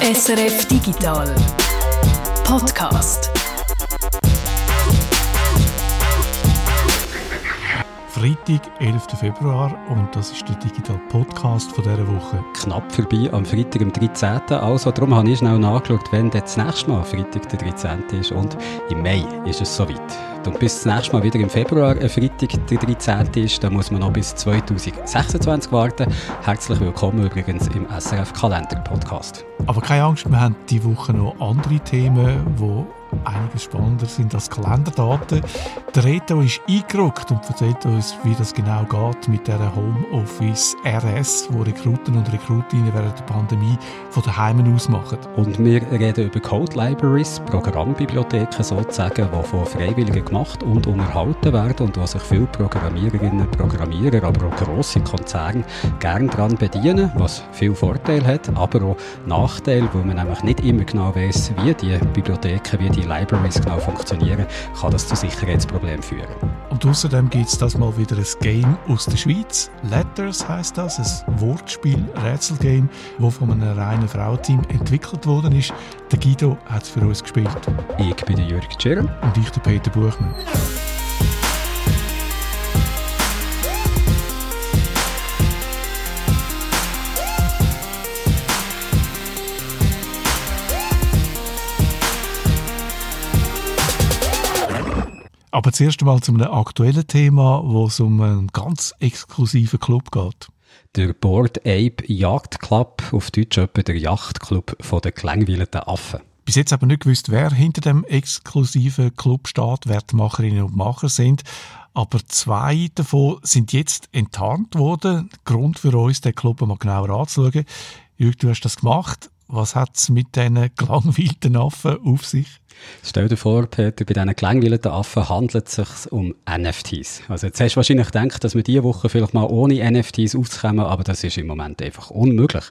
SRF Digital Podcast. Freitag, 11. Februar und das ist der Digital Podcast von dieser Woche. Knapp vorbei am Freitag, am 13. Also darum habe ich schnell nachgeschaut, wenn das nächste Mal Freitag der 13. ist und im Mai ist es soweit. Und bis das nächste Mal wieder im Februar, ein Freitag, der 13. ist, dann muss man noch bis 2026 warten. Herzlich willkommen übrigens im SRF Kalender Podcast. Aber keine Angst, wir haben diese Woche noch andere Themen, die einiges spannender sind als Kalenderdaten. Der Reto ist eingerückt und erzählt uns, wie das genau geht mit der Homeoffice RS, wo Rekruten und Rekrutinnen während der Pandemie von daheim aus machen. Und wir reden über Code Libraries, Programmbibliotheken sozusagen, die von Freiwilligen gemacht und unterhalten werden und wo sich viele Programmiererinnen und Programmierer, aber auch grosse Konzerne gerne daran bedienen, was viel Vorteil hat, aber auch Nachteil, weil man nämlich nicht immer genau weiß, wie die Bibliotheken, wie die Libraries genau funktionieren, kann das zu Sicherheitsproblemen führen. Und außerdem gibt es das mal wieder ein Game aus der Schweiz. Letters heißt das, ein Wortspiel, Rätselgame, das von einem reinen Frauenteam entwickelt worden ist. Der Guido hat es für uns gespielt. Ich bin der Jürg Tschirr. Und ich der Peter Buchmann. Aber zuerst einmal zu einem aktuellen Thema, wo es um einen ganz exklusiven Club geht. Der Board Ape Jagd Club, auf Deutsch etwa der Yachtclub den gelangweilten Affen. Bis jetzt aber nicht gewusst, wer hinter dem exklusiven Club steht, wer die Macherinnen und Macher sind. Aber zwei davon sind jetzt enttarnt worden. Grund für uns, den Club mal genauer anzuschauen. Jürg, du hast das gemacht. Was hat es mit diesen gelangweilten Affen auf sich? Stell dir vor, Peter, bei diesen gelangweilten Affen handelt es sich um NFTs. Also jetzt hast du wahrscheinlich gedacht, dass wir diese Woche vielleicht mal ohne NFTs auskommen, aber das ist im Moment einfach unmöglich.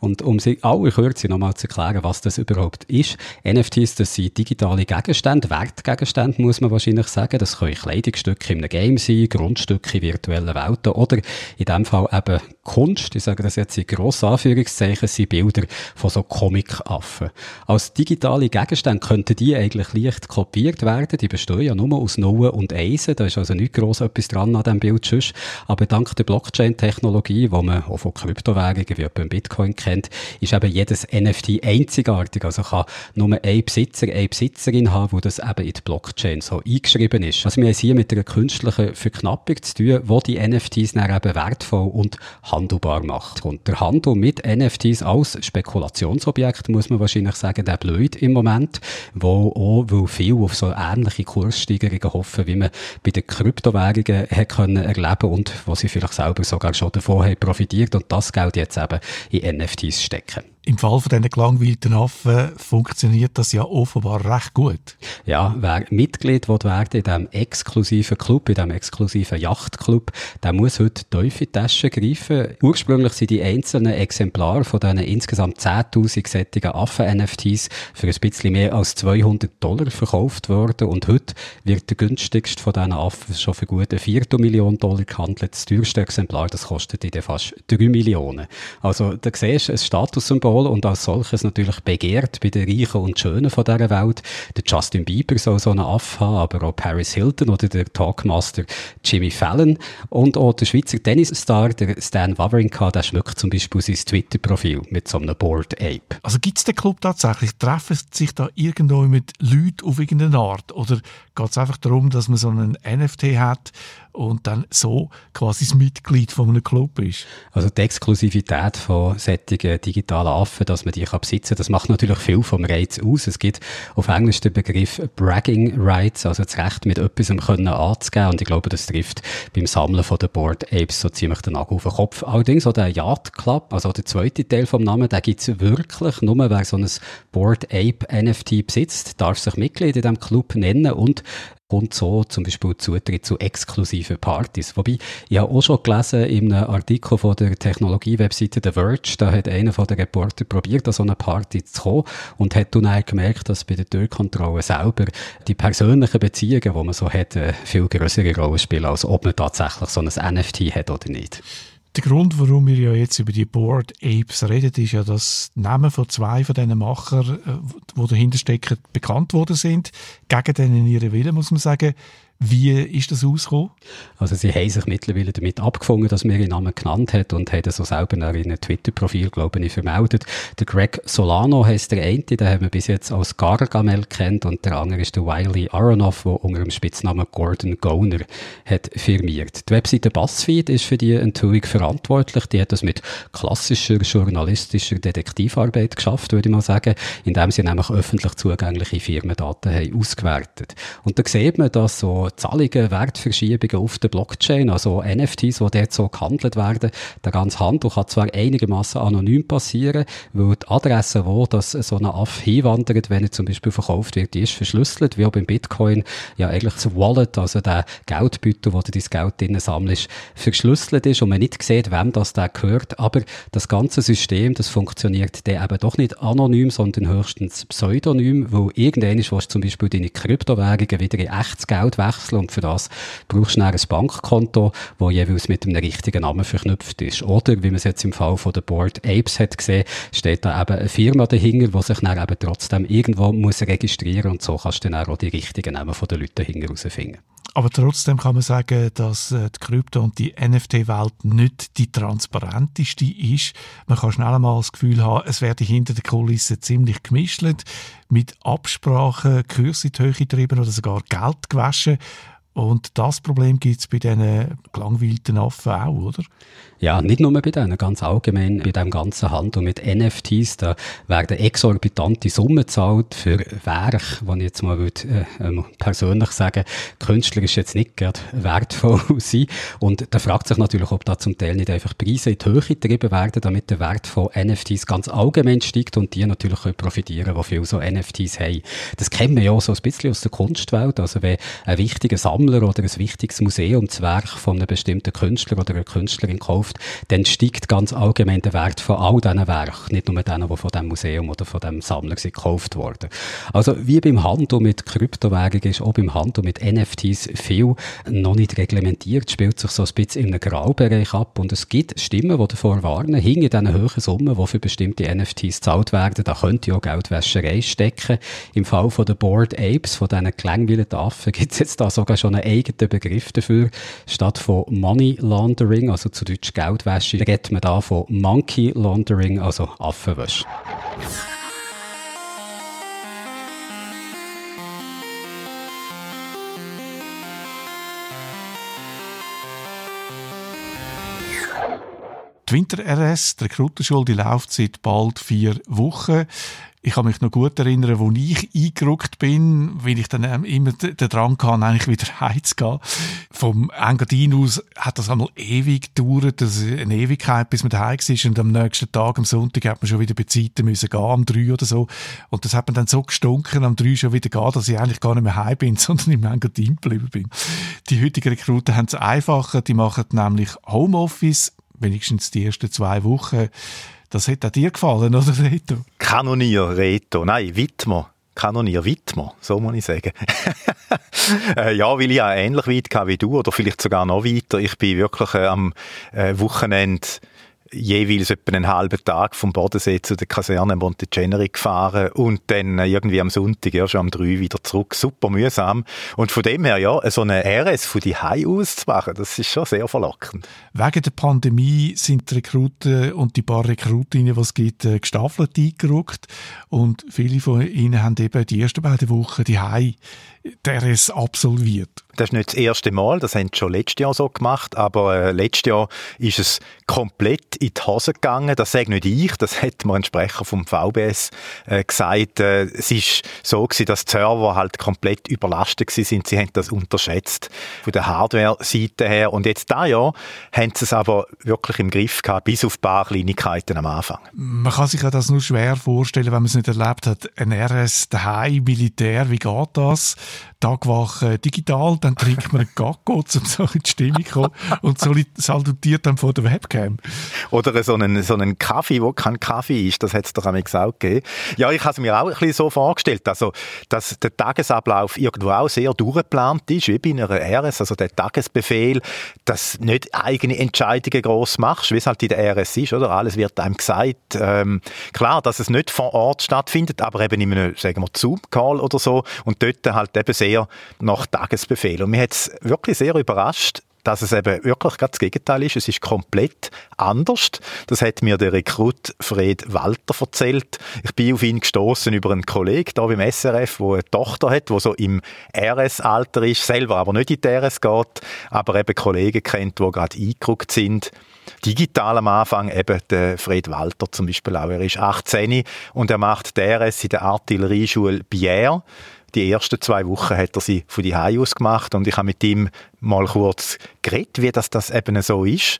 Und um sie alle Kürze nochmal zu erklären, was das überhaupt ist. NFTs, das sind digitale Gegenstände, Wertgegenstände muss man wahrscheinlich sagen. Das können Kleidungsstücke in einem Game sein, Grundstücke in virtuellen Welten oder in dem Fall eben Kunst. Ich sage das jetzt in grossen Anführungszeichen, sind Bilder von so Comic-Affen. Als digitale Gegenstände könnten die eigentlich leicht kopiert werden. Die bestehen ja nur aus Nullen und Eisen. Da ist also nicht gross etwas dran an diesem Bild sonst. Aber dank der Blockchain-Technologie, die man auch von Kryptowährungen wie etwa Bitcoin kennt, ist eben jedes NFT einzigartig. Also kann nur ein Besitzer, eine Besitzerin haben, wo das eben in die Blockchain so eingeschrieben ist. Also wir haben es hier mit einer künstlichen Verknappung zu tun, wo die NFTs dann eben wertvoll und handelbar macht. Und der Handel mit NFTs als Spekulationsobjekt, muss man wahrscheinlich sagen, der blöd im Moment, wo auch, weil viele auf so ähnliche Kurssteigerungen hoffen, wie man bei den Kryptowährungen hat können erleben und wo sie vielleicht selber sogar schon davon haben profitiert und das Geld jetzt eben in NFTs stecken. Im Fall von diesen gelangweilten Affen funktioniert das ja offenbar recht gut. Ja, wer Mitglied werden in diesem exklusiven Club, in diesem exklusiven Yachtclub, der muss heute tief in greifen. Ursprünglich sind die einzelnen Exemplare von diesen insgesamt 10.000 sättigen Affen-NFTs für ein bisschen mehr als 200 Dollar verkauft worden und heute wird der günstigste von diesen Affen schon für gute Viertelmillion Dollar gehandelt. Das teuerste Exemplar, das kostet in fast 3 Millionen. Also, da siehst du ein Statussymbol Idol und als solches natürlich begehrt bei den Reichen und Schönen von dieser Welt. Der Justin Bieber soll so einen Aff haben, aber auch Paris Hilton oder der Talkmaster Jimmy Fallon und auch der Schweizer Tennisstar, der Stan Wawrinka, der schmückt zum Beispiel sein Twitter-Profil mit so einem Board Ape. Also gibt es den Club tatsächlich? Treffen sich da irgendwo mit Leuten auf irgendeine Art? Oder geht es einfach darum, dass man so einen NFT hat, und dann so quasi das Mitglied von einem Club ist. Also die Exklusivität von solchen digitalen Affen, dass man die kann besitzen kann, das macht natürlich viel vom Reiz aus. Es gibt auf Englisch den Begriff Bragging Rights, also das Recht mit etwas können anzugeben und ich glaube, das trifft beim Sammeln von den Board Apes so ziemlich den Nagel auf den Kopf. Allerdings auch der Yacht Club, also der zweite Teil vom Namen, der gibt es wirklich nur, wer so ein Board Ape NFT besitzt, darf sich Mitglied in diesem Club nennen und und so zum Beispiel Zutritt zu exklusiven Partys. Wobei, ich habe auch schon gelesen in einem Artikel von der Technologie-Webseite The Verge, da hat einer von den Reporter probiert, an so eine Party zu kommen und hat dann auch gemerkt, dass bei der Türkontrolle selber die persönlichen Beziehungen, die man so hat, eine viel größere Rolle spielen, als ob man tatsächlich so ein NFT hat oder nicht. Der Grund, warum wir ja jetzt über die Board Apes reden, ist ja, dass die Namen von zwei von diesen Machern, die äh, dahinter stecken, bekannt worden sind. Gegen denen ihre Willen, muss man sagen. Wie ist das ausgekommen? Also sie haben sich mittlerweile damit abgefunden, dass man ihren Namen genannt hat und haben so selber in einem Twitter-Profil, glaube ich, vermeldet. Der Greg Solano heisst der eine, den haben wir bis jetzt als Gargamel kennt und der andere ist der Wiley Aronoff, der unter dem Spitznamen Gordon Goner hat firmiert. Die Webseite BuzzFeed ist für die Enthüllung verantwortlich. Die hat das mit klassischer journalistischer Detektivarbeit geschafft, würde ich mal sagen, indem sie nämlich öffentlich zugängliche Firmendaten haben ausgewertet. Und da sieht man, dass so Zahlungen, Wertverschiebungen auf der Blockchain, also NFTs, die dort so gehandelt werden, der ganze Handel kann zwar einigermaßen anonym passieren, weil die Adresse, wo das so ein Aff hinwandert, wenn er zum Beispiel verkauft wird, die ist verschlüsselt, wie auch beim Bitcoin. Ja eigentlich das Wallet, also der Geldbeutel, wo du dein Geld drinnen sammelst, verschlüsselt ist und man nicht sieht, wem das da gehört, aber das ganze System, das funktioniert dann eben doch nicht anonym, sondern höchstens pseudonym, irgendwann ist, was zum Beispiel deine Kryptowährungen wieder in echtes Geld wechseln wechseln und für das brauchst du ein Bankkonto, das jeweils mit einem richtigen Namen verknüpft ist. Oder, wie man es jetzt im Fall von der Board Apes hat gesehen, steht da eben eine Firma dahinter, die sich dann eben trotzdem irgendwo muss registrieren und so kannst du dann auch die richtigen Namen von den Leuten dahinter herausfinden. Aber trotzdem kann man sagen, dass äh, die Krypto- und die NFT-Welt nicht die transparenteste ist. Man kann schnell mal das Gefühl haben, es werde hinter den Kulissen ziemlich gemischt, mit Absprachen Kurse in die Höhe getrieben oder sogar Geld gewaschen. Und das Problem gibt es bei diesen gelangweilten Affen auch, oder? Ja, nicht nur bei denen, ganz allgemein bei dem ganzen Handel mit NFTs, da werden exorbitante Summen gezahlt für Werke, die ich jetzt mal würde, äh, ähm, persönlich sagen, Künstler ist jetzt nicht gerade wertvoll sein. Und da fragt sich natürlich, ob da zum Teil nicht einfach Preise in die Höhe getrieben werden, damit der Wert von NFTs ganz allgemein steigt und die natürlich können profitieren, die viele so NFTs haben. Das kennen wir ja so ein bisschen aus der Kunstwelt, also wenn ein wichtiger Sammler oder ein wichtiges Museum das Werk von einem bestimmten Künstler oder einer Künstlerin kauft, dann steigt ganz allgemein der Wert von all diesen Werken, nicht nur denen, die von dem Museum oder von dem Sammler sind gekauft worden. Also wie beim Handel mit Kryptowährungen ist auch beim Handel mit NFTs viel noch nicht reglementiert, spielt sich so ein bisschen in einem Graubereich ab und es gibt Stimmen, die davor warnen, hinter diesen hohen Summen, die für bestimmte NFTs gezahlt werden, da könnte ja Geldwäscherei stecken. Im Fall von den Board Apes, von diesen gelangweilten Affen, gibt es jetzt da sogar schon einen eigenen Begriff dafür, statt von Money Laundering, also zu Deutsch Geldwäsche, redet man da von Monkey Laundering, also Affenwäsche. Die Winter-RS, die Rekrutenschule, die läuft seit bald vier Wochen. Ich kann mich noch gut erinnern, wo ich eingerückt bin, weil ich dann immer den Drang hatte, eigentlich wieder heimzugehen. Vom Engadin aus hat das einmal ewig gedauert, das eine Ewigkeit, bis man daheim war. Und am nächsten Tag, am Sonntag, hat man schon wieder bei Zeiten müssen gehen, am drei oder so. Und das hat man dann so gestunken, am drei schon wieder gehen, dass ich eigentlich gar nicht mehr heim bin, sondern im Engadin geblieben bin. Die heutigen Rekruten haben es einfacher, die machen nämlich Homeoffice, wenigstens die ersten zwei Wochen. Das hat auch dir gefallen, oder Reto? Kanonier Reto, nein, Wittmer. Kanonier Wittmer, so muss ich sagen. äh, ja, weil ich auch ähnlich weit wie du oder vielleicht sogar noch weiter. Ich bin wirklich äh, am äh, Wochenende jeweils etwa einen halben Tag vom Bodensee zu der Kaserne Monteceneri gefahren und dann irgendwie am Sonntag erst am 3 wieder zurück. Super mühsam. Und von dem her, ja, so eine RS von die Hai aus zu machen, das ist schon sehr verlockend. Wegen der Pandemie sind die Rekruten und die paar Rekrutinnen, die es gibt, äh, gestaffelt eingerückt und viele von ihnen haben eben die ersten beiden Wochen die Hai der es absolviert. Das ist nicht das erste Mal, das haben sie schon letztes Jahr so gemacht, aber äh, letztes Jahr ist es komplett in die Hose gegangen. Das sage nicht ich, das hat mir ein Sprecher vom VBS äh, gesagt. Äh, es ist so gewesen, dass die Server halt komplett überlastet sind. Sie haben das unterschätzt von der Hardware-Seite her. Und jetzt da Jahr haben sie es aber wirklich im Griff gehabt, bis auf ein paar Kleinigkeiten am Anfang. Man kann sich ja das nur schwer vorstellen, wenn man es nicht erlebt hat. Ein RS daheim, Militär, wie geht das? Tagwache digital, dann trinkt man einen Gacko, um so in die Stimmung zu kommen und salutiert dann vor der Webcam. Oder so einen, so einen Kaffee, wo kein Kaffee ist, das hat es doch auch gegeben. Ja, ich habe es mir auch ein bisschen so vorgestellt, also, dass der Tagesablauf irgendwo auch sehr durchgeplant ist, wie bei einer RS, also der Tagesbefehl, dass nicht eigene Entscheidungen gross machst, wie es halt in der RS ist, oder? Alles wird einem gesagt. Ähm, klar, dass es nicht vor Ort stattfindet, aber eben in einem, sagen wir, Zoom-Call oder so und dort halt eben sehr nach Tagesbefehl. Und mich hat es wirklich sehr überrascht, dass es eben wirklich das Gegenteil ist. Es ist komplett anders. Das hat mir der Rekrut Fred Walter erzählt. Ich bin auf ihn gestoßen über einen Kollegen da beim SRF, wo eine Tochter hat, wo so im RS-Alter ist, selber aber nicht in die RS geht, aber eben Kollegen kennt, die gerade eingerückt sind digital am Anfang, eben der Fred Walter zum Beispiel auch. Er ist 18 und er macht DRS in der Artillerieschule Bière. Die ersten zwei Wochen hat er sie von die aus gemacht und ich habe mit ihm mal kurz geredet, wie das, das eben so ist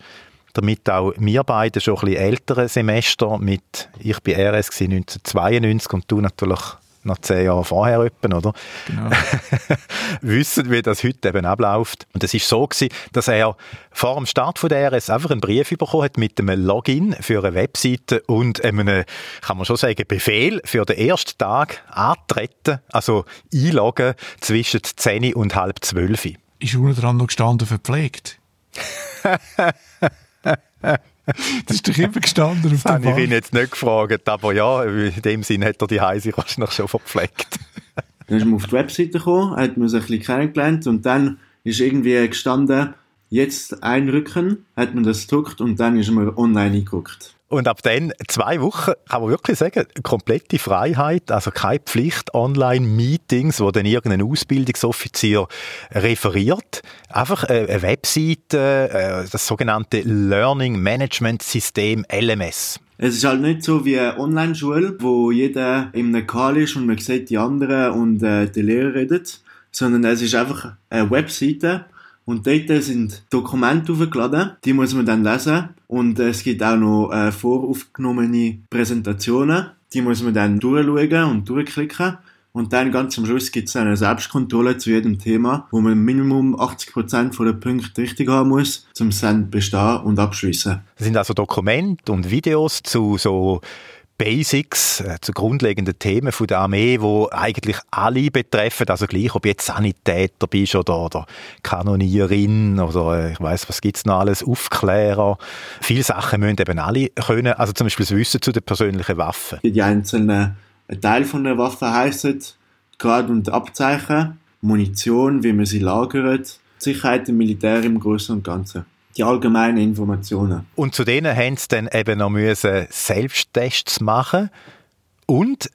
damit auch wir beide schon ein bisschen ältere Semester mit, ich bin RS 1992 und du natürlich noch zehn Jahre vorher etwa, oder? Genau. wissen, wie das heute eben abläuft. Und es ist so gewesen, dass er vor dem Start von der RS einfach einen Brief bekommen hat mit einem Login für eine Webseite und einem, kann man schon sagen, Befehl für den ersten Tag antreten, also einloggen zwischen 10 und halb 12. Ist unten dran noch gestanden verpflegt? Das ist doch immer gestanden auf der Bank. Ich ihn jetzt nicht gefragt, aber ja, in dem Sinn hat er die Heise wahrscheinlich schon verpflegt. Dann ist man auf die Webseite gekommen, hat man sich ein bisschen kennengelernt und dann ist irgendwie gestanden, jetzt einrücken, hat man das gedruckt und dann ist man online eingeguckt. Und ab dann, zwei Wochen, kann man wirklich sagen, komplette Freiheit, also keine Pflicht, Online-Meetings, wo dann irgendein Ausbildungsoffizier referiert. Einfach eine Webseite, äh, das sogenannte Learning Management System LMS. Es ist halt nicht so wie eine Online-Schule, wo jeder im Call ist und man sieht die anderen und äh, die Lehrer redet, sondern es ist einfach eine Webseite, und dort sind Dokumente aufgeladen, die muss man dann lesen. Und es gibt auch noch äh, voraufgenommene Präsentationen, die muss man dann durchschauen und durchklicken. Und dann ganz am Schluss gibt es eine Selbstkontrolle zu jedem Thema, wo man Minimum 80% von den Punkten richtig haben muss, zum Send bestehen und abschließen. Das sind also Dokumente und Videos zu so Basics, äh, zu grundlegenden Themen von der Armee, wo eigentlich alle betreffen, also gleich, ob jetzt Sanitäter bist oder, oder Kanonierin oder äh, ich weiß was gibt's noch alles, Aufklärer. Viele Sachen müssen eben alle können, also zum Beispiel das Wissen zu den persönlichen Waffen. Die einzelnen Teile von der Waffe heißen Grad und Abzeichen, Munition, wie man sie lagert, Sicherheit im Militär im Großen und Ganzen die allgemeinen Informationen. Und zu denen haben sie dann eben noch müssen Selbsttests machen und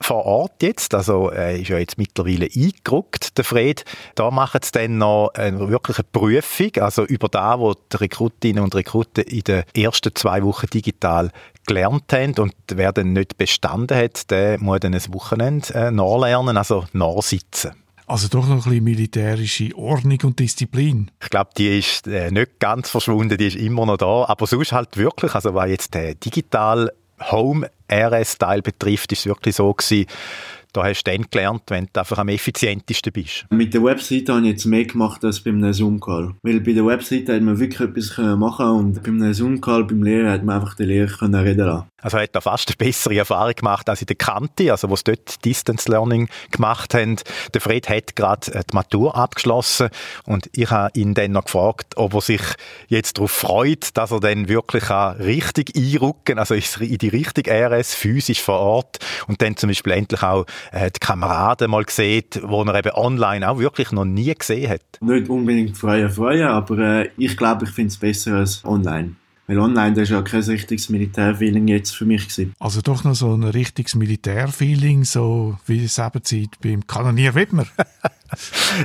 vor Ort jetzt, also äh, ist ja jetzt mittlerweile eingerückt, der Fred, da machen sie dann noch eine wirkliche Prüfung, also über das, was die Rekrutinnen und Rekruten in den ersten zwei Wochen digital gelernt haben und wer dann nicht bestanden hat, der muss dann ein Wochenende äh, nachlernen, also nachsitzen. Also doch noch ein bisschen militärische Ordnung und Disziplin. Ich glaube, die ist äh, nicht ganz verschwunden, die ist immer noch da. Aber sonst halt wirklich, also was jetzt der digital Home RS-Teil betrifft, ist es wirklich so gewesen, da hast du dann gelernt, wenn du einfach am effizientesten bist. Mit der Webseite habe ich jetzt mehr gemacht als bei einem Zoom-Call. Weil bei der Webseite hat man wirklich etwas machen und bei einem Zoom-Call beim Lehrer hat man einfach den Lehrer reden lassen. Also hat er fast eine bessere Erfahrung gemacht als in der Kante, also wo sie dort Distance Learning gemacht haben. Der Fred hat gerade die Matur abgeschlossen und ich habe ihn dann noch gefragt, ob er sich jetzt darauf freut, dass er dann wirklich richtig einrücken, also in die richtige RS physisch vor Ort und dann zum Beispiel endlich auch äh, die Kameraden mal sieht, wo er eben online auch wirklich noch nie gesehen hat. Nicht unbedingt freue, freue, aber äh, ich glaube, ich finde es besser als online. Weil online, das ist ja kein richtiges Militärfeeling jetzt für mich gewesen. Also doch noch so ein richtiges Militärfeeling, so wie es eben Zeit beim Kanonier Wittmer.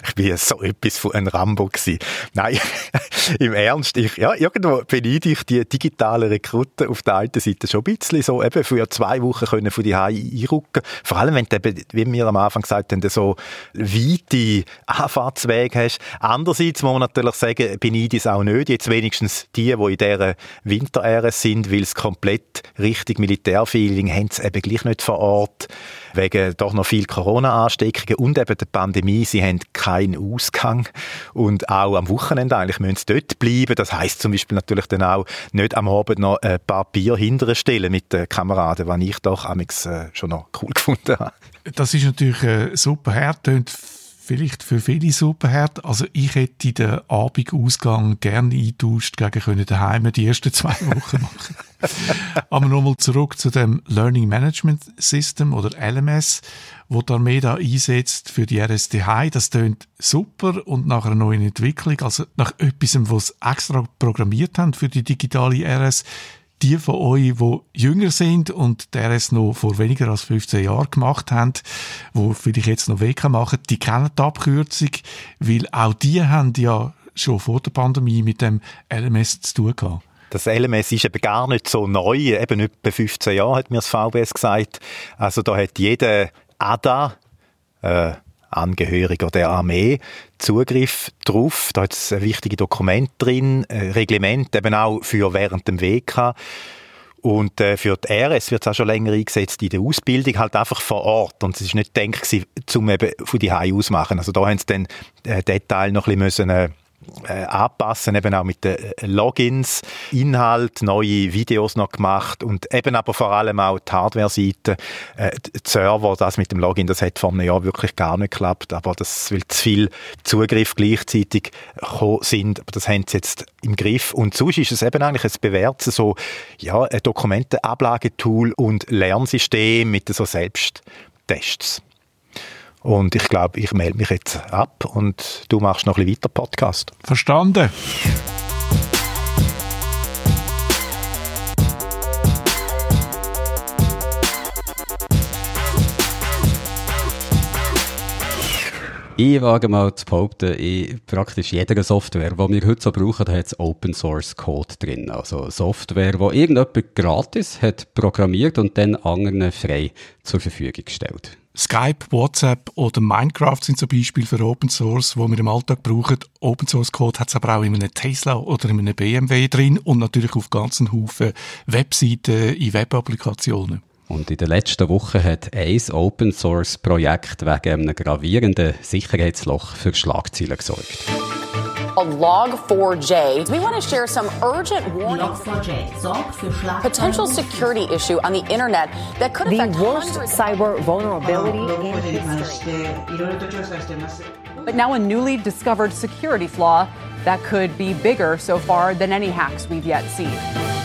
ich bin so etwas von einem Rambo gewesen. Nein, im Ernst, ich, ja, irgendwo beneide ich die digitalen Rekruten auf der einen Seite schon ein bisschen so, eben für zwei Wochen können von die einrücken. Vor allem, wenn du eben, wie wir am Anfang gesagt haben, so weite Anfahrtswege hast. Andererseits muss man natürlich sagen, beneide ich es auch nicht. Jetzt wenigstens die, die in dieser Winteräre sind, weil es komplett richtig Militärfeeling haben sie eben gleich nicht vor Ort wegen doch noch viel Corona-Ansteckungen und eben der Pandemie sie haben keinen Ausgang und auch am Wochenende eigentlich müssen sie dort bleiben. Das heißt zum Beispiel natürlich dann auch nicht am Abend noch ein paar Bier hinterher stellen mit den Kameraden, was ich doch amix äh, schon noch cool gefunden habe. Das ist natürlich äh, super hart, vielleicht für viele super hart. Also ich hätte den Abendausgang gerne eingetauscht gegen können daheim die ersten zwei Wochen machen. Aber nochmal zurück zu dem Learning Management System oder LMS, wo die Armee da einsetzt für die RSDH. Das tönt super und nach einer neuen Entwicklung, also nach etwas, was sie extra programmiert haben für die digitale RS, die von euch, die jünger sind und der es noch vor weniger als 15 Jahren gemacht haben, wo vielleicht jetzt noch WK machen, die kennen die Abkürzung, weil auch die haben ja schon vor der Pandemie mit dem LMS zu tun gehabt. Das LMS ist eben gar nicht so neu, eben etwa 15 Jahre hat mir das VBS gesagt. Also da hat jeder ADA, äh, Angehöriger der Armee Zugriff drauf. Da hat es wichtige Dokumente drin, Reglement eben auch für während dem WK. Und äh, für die RS wird es auch schon länger eingesetzt in der Ausbildung, halt einfach vor Ort. Und es ist nicht gedacht, um eben von die aus machen. Also da haben sie dann äh, Detail noch ein bisschen müssen, äh, äh, anpassen, eben auch mit den äh, Logins, Inhalt, neue Videos noch gemacht und eben aber vor allem auch die Hardware-Seite, äh, Server, das mit dem Login, das hat vor einem Jahr wirklich gar nicht geklappt, aber das, weil zu viel Zugriff gleichzeitig sind, aber das haben sie jetzt im Griff und sonst ist es eben eigentlich ein bewährtes so, ja, ein Dokumentenablagetool und Lernsystem mit so Selbsttests. Und ich glaube, ich melde mich jetzt ab und du machst noch ein bisschen weiter Podcast. Verstanden. Ich wage mal zu behaupten, in praktisch jeder Software, die wir heute so brauchen, hat es Open Source Code drin. Also Software, die irgendjemand gratis hat programmiert und dann anderen frei zur Verfügung gestellt. Skype, WhatsApp oder Minecraft sind zum Beispiel für Open Source, wo wir im Alltag brauchen. Open Source Code hat es aber auch in einem Tesla oder in einem BMW drin und natürlich auf ganzen Haufen Webseiten in Webapplikationen. Und in der letzten Woche hat ein Open Source Projekt wegen einem gravierenden Sicherheitsloch für Schlagzeilen gesorgt. A Log4j. We want to share some urgent warnings. Log4j. Potential security issue on the internet that could affect the worst cyber vulnerability in history. But now a newly discovered security flaw that could be bigger so far than any hacks we've yet seen.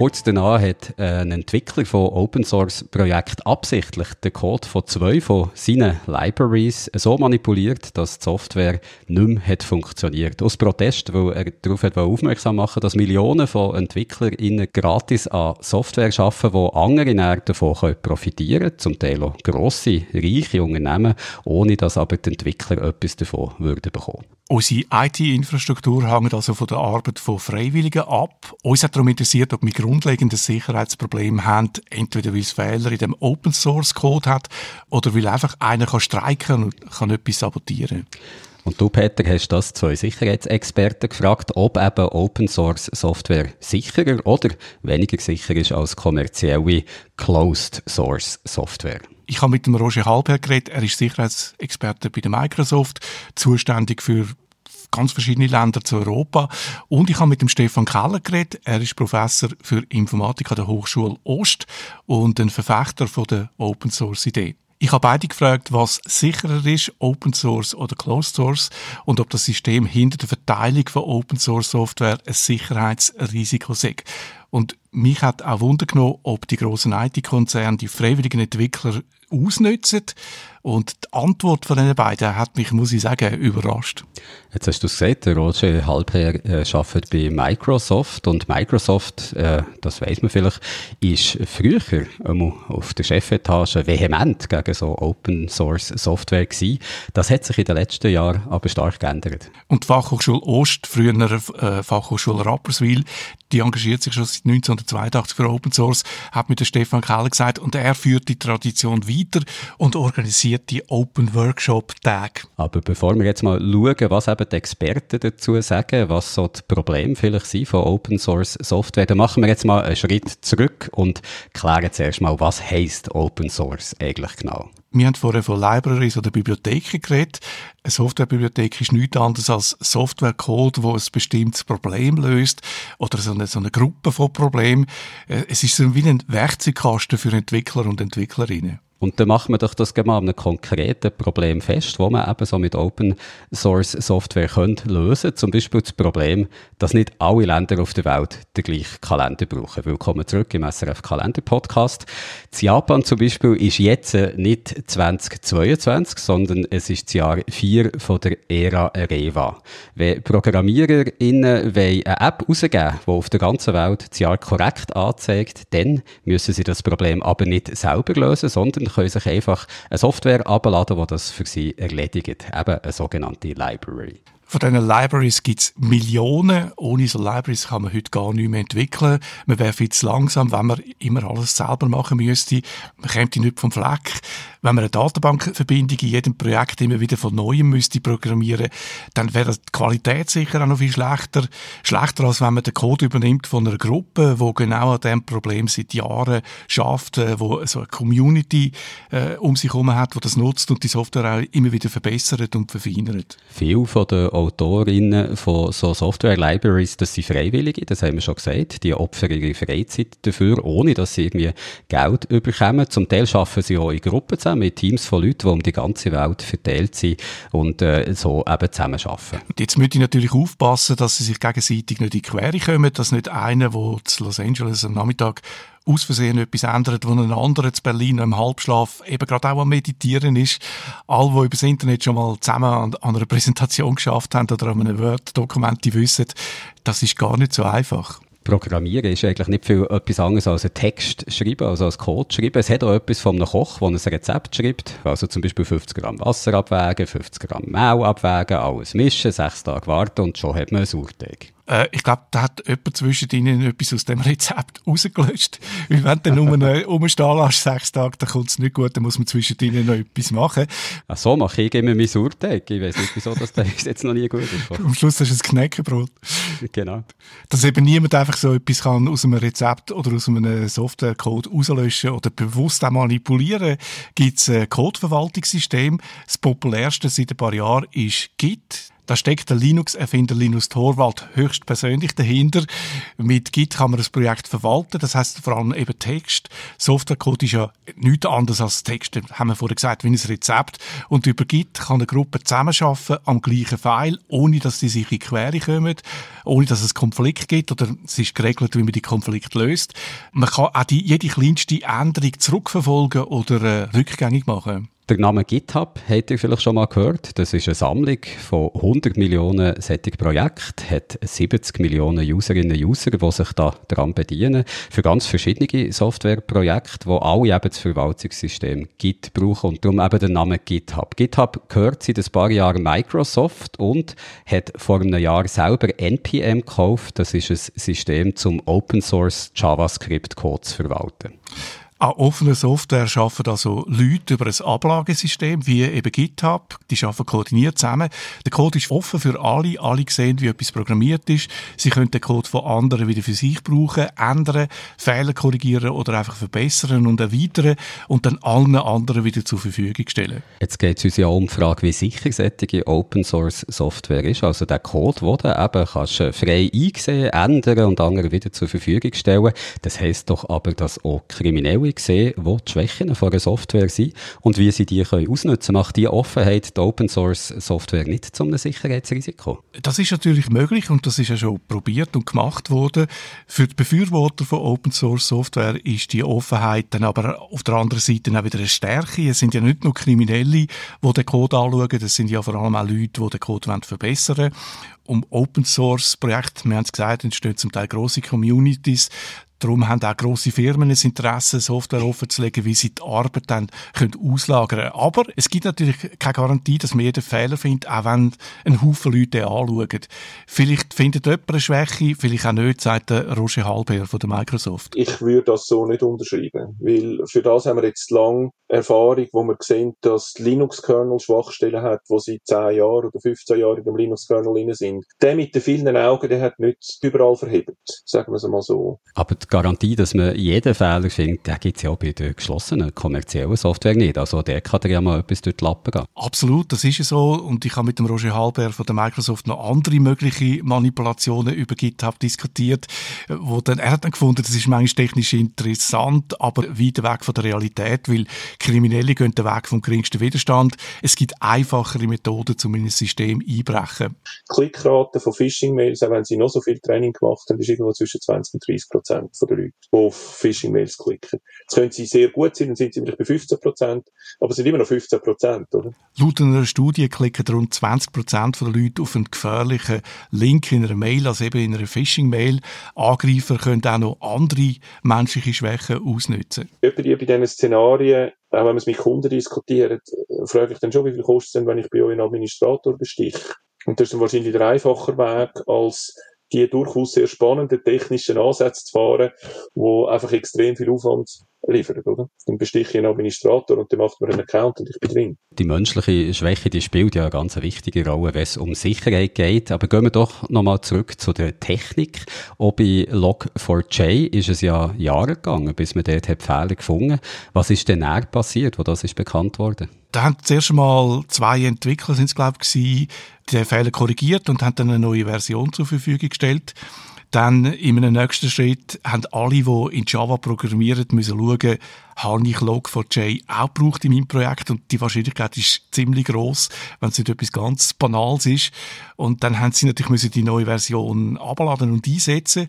Kurz danach hat äh, ein Entwickler von Open Source Projekt absichtlich den Code von zwei von seinen Libraries so manipuliert, dass die Software nicht mehr hat funktioniert. Aus Protest, weil er darauf hat aufmerksam machen dass Millionen von EntwicklerInnen gratis an Software arbeiten, wo andere davon profitieren können, zum Teil auch grosse, reiche Unternehmen, ohne dass aber die Entwickler etwas davon würden bekommen. Unsere IT-Infrastruktur hängt also von der Arbeit von Freiwilligen ab. Uns hat darum interessiert, ob wir grundlegende Sicherheitsprobleme haben, entweder weil es Fehler in dem Open Source Code hat oder weil einfach einer kann streiken und kann etwas sabotieren. Und du, Peter, hast das zwei Sicherheitsexperten gefragt, ob eben Open Source Software sicherer oder weniger sicher ist als kommerzielle Closed Source Software. Ich habe mit dem Roger Halberg geredet. Er ist Sicherheitsexperte bei der Microsoft, zuständig für ganz verschiedene Länder zu Europa. Und ich habe mit dem Stefan Keller geredet. Er ist Professor für Informatik an der Hochschule Ost und ein Verfechter von der Open Source Idee. Ich habe beide gefragt, was sicherer ist, Open Source oder Closed Source, und ob das System hinter der Verteilung von Open Source Software ein Sicherheitsrisiko sei. Und mich hat auch Wunder genommen, ob die großen IT-Konzerne die freiwilligen Entwickler ausnutzen. Und die Antwort von den beiden hat mich, muss ich sagen, überrascht. Jetzt hast du es gesagt, der Roger Halper äh, arbeitet bei Microsoft und Microsoft, äh, das weiß man vielleicht, ist früher ähm, auf der Chefetage vehement gegen so Open Source Software gewesen. Das hat sich in den letzten Jahren aber stark geändert. Und die Fachhochschule Ost, früher äh, Fachhochschule Rapperswil, die engagiert sich schon seit 1982 für Open Source, hat mit der Stefan Keller gesagt, und er führt die Tradition weiter und organisiert organisierte Open Workshop Tag. Aber bevor wir jetzt mal schauen, was eben die Experten dazu sagen, was so die Probleme vielleicht sind von Open Source Software, dann machen wir jetzt mal einen Schritt zurück und klären zuerst mal, was heisst Open Source eigentlich genau. Wir haben vorher von Libraries oder Bibliotheken geredet. Eine Softwarebibliothek ist nichts anderes als Softwarecode, wo ein bestimmtes Problem löst oder so eine, so eine Gruppe von Problemen. Äh, es ist so wie ein Werkzeugkasten für Entwickler und Entwicklerinnen. Und dann machen wir doch das mal an einem konkreten Problem fest, wo man eben so mit Open Source Software können lösen Zum Beispiel das Problem, dass nicht alle Länder auf der Welt den gleichen Kalender brauchen. Willkommen zurück im SRF Kalender Podcast. In Japan zum Beispiel ist jetzt nicht 2022, sondern es ist das Jahr 4 von der Ära Reva. Wenn ProgrammiererInnen eine App rausgeben die auf der ganzen Welt das Jahr korrekt anzeigt, dann müssen sie das Problem aber nicht selber lösen, sondern können sich einfach eine Software abladen, die das für sie erledigt. Eben eine sogenannte Library. Von diesen Libraries gibt es Millionen. Ohne so Libraries kann man heute gar nicht mehr entwickeln. Man wäre viel zu langsam, wenn man immer alles selber machen müsste. Man käme nicht vom Fleck. Wenn man eine Datenbankverbindung in jedem Projekt immer wieder von Neuem müsste programmieren, dann wäre die Qualität sicher auch noch viel schlechter. Schlechter, als wenn man den Code übernimmt von einer Gruppe, wo genau an diesem Problem seit Jahren schafft, äh, wo so eine Community äh, um sich herum hat, wo das nutzt und die Software auch immer wieder verbessert und verfeinert. Viel von den Autorinnen von so Software-Libraries, das sind Freiwillige, das haben wir schon gesagt. Die opfern ihre Freizeit dafür, ohne dass sie irgendwie Geld überkommen. Zum Teil schaffen sie auch in Gruppen zusammen, mit Teams von Leuten, die um die ganze Welt verteilt sind und äh, so eben zusammen arbeiten. Und jetzt müsste ich natürlich aufpassen, dass sie sich gegenseitig nicht in die Quere kommen, dass nicht einer, der zu Los Angeles am Nachmittag aus Versehen etwas ändert, wo ein anderer zu Berlin im Halbschlaf eben gerade auch am Meditieren ist. Alle, die über das Internet schon mal zusammen an, an einer Präsentation geschafft haben oder an einem Word-Dokument, die wissen, das ist gar nicht so einfach. Programmieren ist eigentlich nicht viel etwas anderes als ein Text schreiben, also als Code schreiben. Es hat auch etwas von einem Koch, der ein Rezept schreibt. Also zum Beispiel 50 Gramm Wasser abwägen, 50 Gramm Mehl abwägen, alles mischen, sechs Tage warten und schon hat man einen Sauerteig. Äh, ich glaube, da hat jemand zwischen ihnen etwas aus dem Rezept rausgelöscht. Weil wenn du nur rumstehen lässt, sechs Tage, dann kommt es nicht gut, dann muss man zwischen ihnen noch etwas machen. Ach so, mache ich immer mein Sauerteig. Ich weiß nicht, wieso das jetzt noch nie gut ist. Am Schluss hast du ein Knäckebrot. Genau. Dass eben niemand einfach so etwas kann aus einem Rezept oder aus einem Softwarecode rauslöschen oder bewusst auch manipulieren, gibt es ein Codeverwaltungssystem. Das populärste seit ein paar Jahren ist Git. Da steckt der Linux-Erfinder Linus Torvald höchstpersönlich dahinter. Mit Git kann man das Projekt verwalten. Das heißt vor allem eben Text. Softwarecode ist ja nichts anderes als Text. Haben wir vorher gesagt, wie ein Rezept. Und über Git kann eine Gruppe zusammenarbeiten am gleichen File, ohne dass sie sich in Quere kommen, ohne dass es Konflikt gibt oder es ist geregelt, wie man die Konflikt löst. Man kann auch die, jede kleinste Änderung zurückverfolgen oder äh, rückgängig machen. Der Name GitHub habt ihr vielleicht schon mal gehört. Das ist eine Sammlung von 100 Millionen solchen Projekten, hat 70 Millionen Userinnen und User, die sich da daran bedienen, für ganz verschiedene Softwareprojekte, wo alle eben das Verwaltungssystem Git brauchen und darum eben der Name GitHub. GitHub gehört seit ein paar Jahren Microsoft und hat vor einem Jahr selber NPM gekauft. Das ist ein System zum Open Source JavaScript Code zu verwalten. An offener Software arbeiten also Leute über ein Ablagesystem, wie eben GitHub. Die arbeiten koordiniert zusammen. Der Code ist offen für alle. Alle sehen, wie etwas programmiert ist. Sie können den Code von anderen wieder für sich brauchen, ändern, Fehler korrigieren oder einfach verbessern und erweitern und dann allen anderen wieder zur Verfügung stellen. Jetzt geht es uns ja um die Frage, wie sicher solche Open Source Software ist. Also der Code, den du eben kannst frei einsehen, ändern und anderen wieder zur Verfügung stellen. Das heisst doch aber, dass auch Kriminelle sehen, wo die Schwächen von einer Software sind und wie sie die können ausnutzen. Macht die Offenheit die Open Source Software nicht zu einem Sicherheitsrisiko? Das ist natürlich möglich und das ist ja schon probiert und gemacht worden. Für die Befürworter von Open Source Software ist die Offenheit dann aber auf der anderen Seite auch wieder eine Stärke. Es sind ja nicht nur Kriminelle, die den Code anschauen, das sind ja vor allem auch Leute, die den Code verbessern wollen um Open Source Projekte, wir haben es gesagt, entstehen zum Teil große Communities. Darum haben auch grosse Firmen ein Interesse, Software offenzulegen, wie sie die Arbeit dann können auslagern können. Aber es gibt natürlich keine Garantie, dass man jeden Fehler findet, auch wenn ein Haufen Leute anschauen. Vielleicht findet jemand eine Schwäche, vielleicht auch nicht, sagt der Roger Halber von der Microsoft. Ich würde das so nicht unterschreiben, weil für das haben wir jetzt lange Erfahrung, wo wir sehen, dass Linux-Kernel Schwachstellen hat, wo seit 10 Jahren oder 15 Jahren in dem Linux-Kernel drin sind. Der mit den vielen Augen, der hat nicht überall verhebt, sagen wir es mal so. Aber die Garantie, dass man jeden Fehler findet, den gibt es ja auch bei der geschlossenen kommerziellen Software nicht. Also der kann ja mal etwas durch die Lappen gehen. Absolut, das ist so. Und ich habe mit dem Roger Halber von der Microsoft noch andere mögliche Manipulationen über GitHub diskutiert, wo dann, er hat dann gefunden, das ist manchmal technisch interessant, aber weit weg von der Realität, weil Kriminelle gehen den Weg vom geringsten Widerstand. Es gibt einfachere Methoden, um in ein System einbrechen. Klickrate von Phishing-Mails, auch wenn sie noch so viel Training gemacht haben, ist irgendwo zwischen 20 und 30 Prozent der Leute, die auf Phishing-Mails klicken. Jetzt können sie sehr gut sein, dann sind sie vielleicht bei 15 Prozent, aber es sind immer noch 15 Prozent, oder? Laut einer Studie klicken rund 20 Prozent der Leute auf einen gefährlichen Link in einer Mail, also eben in einer Phishing-Mail. Angreifer können auch noch andere menschliche Schwächen ausnutzen. Etwa bei diesen Szenarien, auch wenn man es mit Kunden diskutiert, frage ich dann schon, wie viel kostet es denn, wenn ich bei euch einen Administrator bestiche? Und das ist dann wahrscheinlich der einfacher Weg, als die durchaus sehr spannenden technischen Ansätze zu fahren, die einfach extrem viel Aufwand liefern, oder? Dann bestiche ich einen Administrator und dann macht man einen Account und ich bin drin. Die menschliche Schwäche, die spielt ja eine ganz wichtige Rolle, wenn es um Sicherheit geht. Aber gehen wir doch nochmal zurück zu der Technik. Auch bei Log4j ist es ja Jahre gegangen, bis man dort Fehler gefunden. Was ist denn näher passiert, wo das ist bekannt worden? Da haben zuerst einmal zwei Entwickler, sind es glaube ich, den Fehler korrigiert und haben dann eine neue Version zur Verfügung gestellt. Dann in einem nächsten Schritt haben alle, die in Java programmieren, müssen schauen, habe ich Log4j auch gebraucht in meinem Projekt und die Wahrscheinlichkeit ist ziemlich groß, wenn es nicht etwas ganz Banales ist. Und dann haben sie natürlich müssen die neue Version abladen und einsetzen.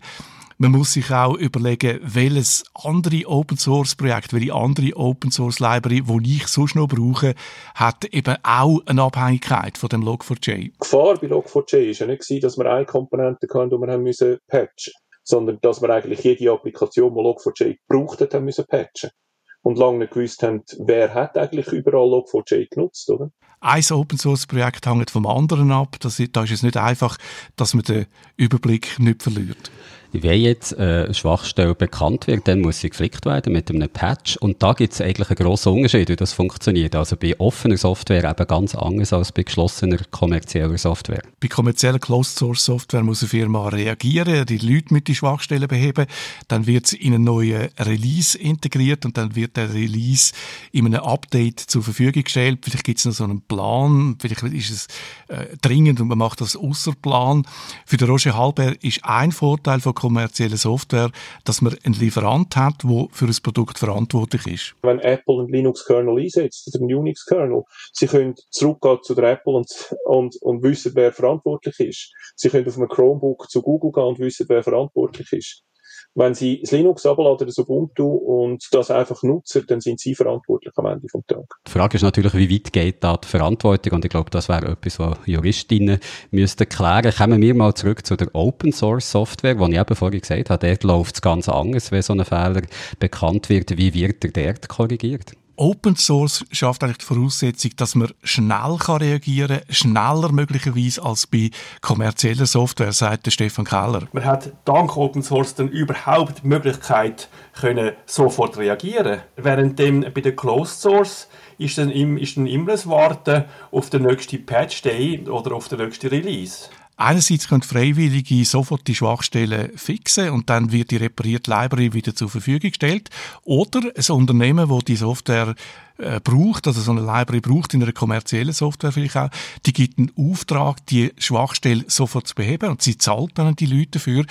Man muss sich auch überlegen, welches andere Open Source Projekt, welche andere Open Source Library, die ich sonst noch brauche, hat eben auch eine Abhängigkeit von dem Log4j. Die Gefahr bei Log4j war ja nicht, dass wir eine Komponente hatten, die wir haben müssen patchen sondern dass wir eigentlich jede Applikation, die Log4j gebraucht hat, haben müssen patchen und lange nicht gewusst haben, wer hat eigentlich überall Log4j genutzt, oder? Ein Open Source Projekt hängt vom anderen ab. Das, da ist es nicht einfach, dass man den Überblick nicht verliert. Wenn jetzt äh, eine Schwachstelle bekannt wird, dann muss sie geflickt werden mit einem Patch. Und da gibt es eigentlich einen grossen Unterschied, wie das funktioniert. Also bei offener Software eben ganz anders als bei geschlossener kommerzieller Software. Bei kommerzieller Closed Source Software muss eine Firma reagieren, die Leute mit den Schwachstellen beheben. Dann wird sie in einen neuen Release integriert und dann wird der Release in einem Update zur Verfügung gestellt. Vielleicht gibt es noch so einen Plan, vielleicht ist es äh, dringend und man macht das außer Plan. Für den Roger Halber ist ein Vorteil von kommerzielle Software, dass man einen Lieferant hat, der für ein Produkt verantwortlich ist. Wenn Apple einen Linux-Kernel einsetzt oder einen Unix-Kernel, sie können zurückgehen zu der Apple und, und, und wissen, wer verantwortlich ist. Sie können auf einem Chromebook zu Google gehen und wissen, wer verantwortlich ist. Wenn Sie das Linux abladen, das Ubuntu und das einfach nutzen, dann sind Sie verantwortlich am Ende vom Tag. Die Frage ist natürlich, wie weit geht da die Verantwortung? Und ich glaube, das wäre etwas, was Juristinnen müssten klären. Kommen wir mal zurück zu der Open Source Software, wo ich eben vorhin gesagt habe, dort läuft es ganz anders, wenn so ein Fehler bekannt wird. Wie wird der dort korrigiert? Open Source schafft eigentlich die Voraussetzung, dass man schnell kann reagieren kann, schneller möglicherweise als bei kommerzieller Software, sagt Stefan Keller. Man hat dank Open Source dann überhaupt die Möglichkeit, können sofort reagieren. Währenddem bei der Closed Source ist dann, ist dann immer das Warten auf den nächsten Patch Day oder auf den nächsten Release. Einerseits können Freiwillige sofort die Schwachstellen fixen und dann wird die reparierte Library wieder zur Verfügung gestellt. Oder ein Unternehmen, das die Software äh, braucht, also so eine Library braucht in einer kommerziellen Software vielleicht auch, die gibt einen Auftrag, die Schwachstelle sofort zu beheben und sie zahlt dann die Leute dafür.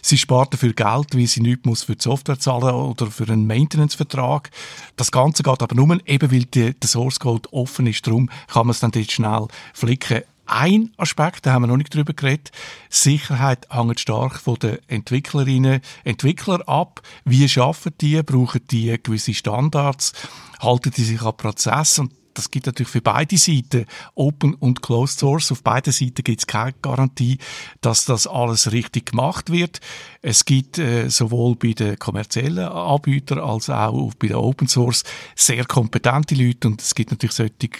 Sie spart dafür Geld, wie sie nichts muss für die Software zahlen oder für einen Maintenance-Vertrag. Das Ganze geht aber nur, eben weil der Source Code offen ist, darum kann man es dann dort schnell flicken. Ein Aspekt, da haben wir noch nicht drüber geredet. Sicherheit hängt stark von den Entwicklerinnen, Entwickler ab. Wie schaffen die? Brauchen die gewisse Standards? Halten die sich an Prozess? Und das gibt natürlich für beide Seiten, Open und Closed Source. Auf beiden Seiten gibt es keine Garantie, dass das alles richtig gemacht wird. Es gibt äh, sowohl bei den kommerziellen Anbietern als auch bei den Open Source sehr kompetente Leute und es gibt natürlich solche, die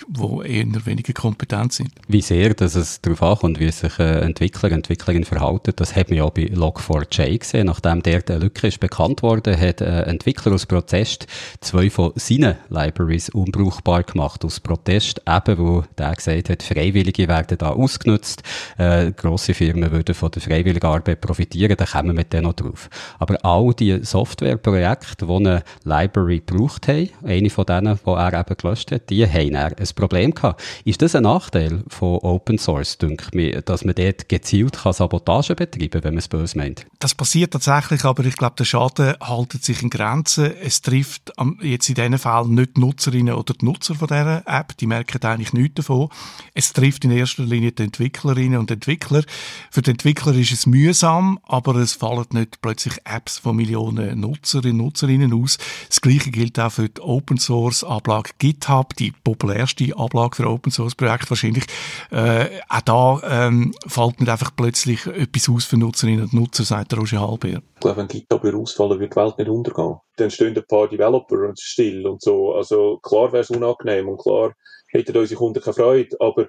eher weniger kompetent sind. Wie sehr dass es darauf ankommt, wie sich äh, Entwickler, Entwicklerin verhalten, das hat man ja bei Log4j gesehen. Nachdem der eine Lücke ist bekannt worden, hat ein Entwickler aus Protest zwei von seinen Libraries unbrauchbar gemacht Aus Protest, eben wo der gesagt hat, Freiwillige werden da ausgenutzt, äh, grosse Firmen würden von der freiwilligen Arbeit profitieren, da kommen wir dann noch drauf. Aber all die Softwareprojekte, die eine Library gebraucht haben, eine von denen, die er eben gelöscht hat, die haben ein Problem gehabt. Ist das ein Nachteil von Open Source, denke ich, dass man dort gezielt kann Sabotage betreiben kann, wenn man es böse meint? Das passiert tatsächlich, aber ich glaube, der Schaden haltet sich in Grenzen. Es trifft jetzt in diesem Fall nicht die Nutzerinnen oder die Nutzer von dieser App, die merken eigentlich nichts davon. Es trifft in erster Linie die Entwicklerinnen und Entwickler. Für die Entwickler ist es mühsam, aber es fallen nicht plötzlich Apps von Millionen Nutzerinnen und Nutzerinnen aus. Das Gleiche gilt auch für die Open Source Ablage GitHub, die populärste Ablage für Open Source Projekte wahrscheinlich. Äh, auch da ähm, fällt nicht einfach plötzlich etwas aus für Nutzerinnen und Nutzer, sagt Roger Halber. Ich glaube, wenn GitHub ausfallen, wird die Welt nicht untergehen. Dann stehen ein paar Developer still und so. Also klar wäre es unangenehm und klar hätten unsere Kunden keine Freude, aber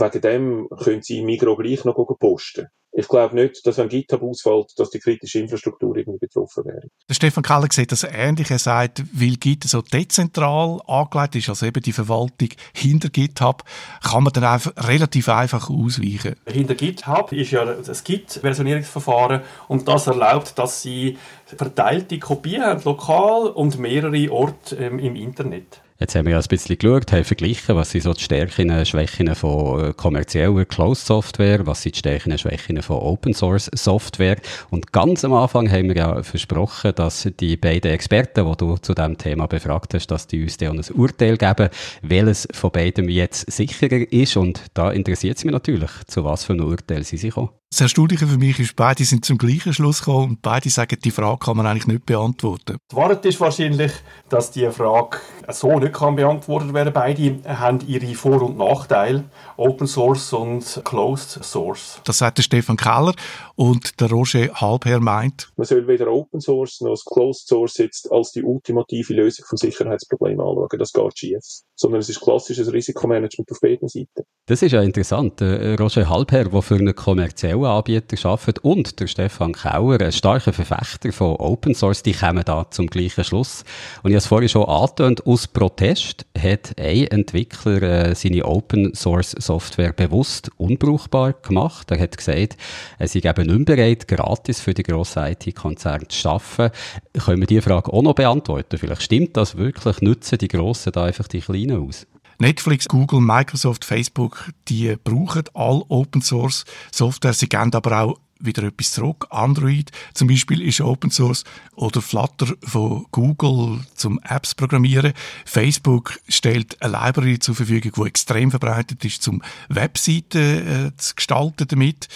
wegen dem können sie Migro gleich noch posten. Ich glaube nicht, dass wenn GitHub ausfällt, dass die kritische Infrastruktur irgendwie betroffen wäre. Der Stefan Keller sieht das ähnlich. Er sagt, weil Git so dezentral angelegt ist, also eben die Verwaltung hinter GitHub, kann man dann einfach relativ einfach ausweichen. Hinter GitHub ist ja das Git-Versionierungsverfahren und das erlaubt, dass sie verteilte Kopien haben, lokal und mehrere Orte ähm, im Internet. Jetzt haben wir ja ein bisschen geschaut, haben verglichen, was sind so die Stärken und Schwächen von äh, kommerzieller Closed Software, was sind die Stärken und Schwächen von Open Source Software. Und ganz am Anfang haben wir ja versprochen, dass die beiden Experten, die du zu diesem Thema befragt hast, dass die uns dann ein Urteil geben, welches von beidem jetzt sicherer ist. Und da interessiert es mich natürlich, zu was für ein Urteil sie sich kommen. Das Erstaunliche für mich ist, beide sind zum gleichen Schluss gekommen und beide sagen, die Frage kann man eigentlich nicht beantworten. Die Wahrheit ist wahrscheinlich, dass die Frage so nicht kann beantwortet werden. Beide haben ihre Vor- und Nachteile, Open Source und Closed Source. Das sagt der Stefan Keller und der Roger Halbherr meint, man soll weder Open Source noch das Closed Source jetzt als die ultimative Lösung vom Sicherheitsproblem anschauen. Das geht schief. Sondern es ist klassisches Risikomanagement auf beiden Seiten. Das ist ja interessant. Roger Halbherr, der für einen kommerziellen Anbieter arbeitet und der Stefan Kauer, ein starker Verfechter von Open Source, die kommen da zum gleichen Schluss. Und ich habe es vorhin schon angetönt, aus Protest hat ein Entwickler äh, seine Open Source Software bewusst unbrauchbar gemacht. Er hat gesagt, er sei eben nicht bereit, gratis für die grossen IT-Konzerne zu arbeiten. Können wir diese Frage auch noch beantworten? Vielleicht stimmt das wirklich? Nutzen die Grossen da einfach die Kleinen aus? Netflix, Google, Microsoft, Facebook, die brauchen all Open Source Software. Sie geben aber auch wieder etwas zurück. Android zum Beispiel ist Open Source oder Flutter von Google zum Apps programmieren. Facebook stellt eine Library zur Verfügung, die extrem verbreitet ist, zum Webseiten äh, zu gestalten damit.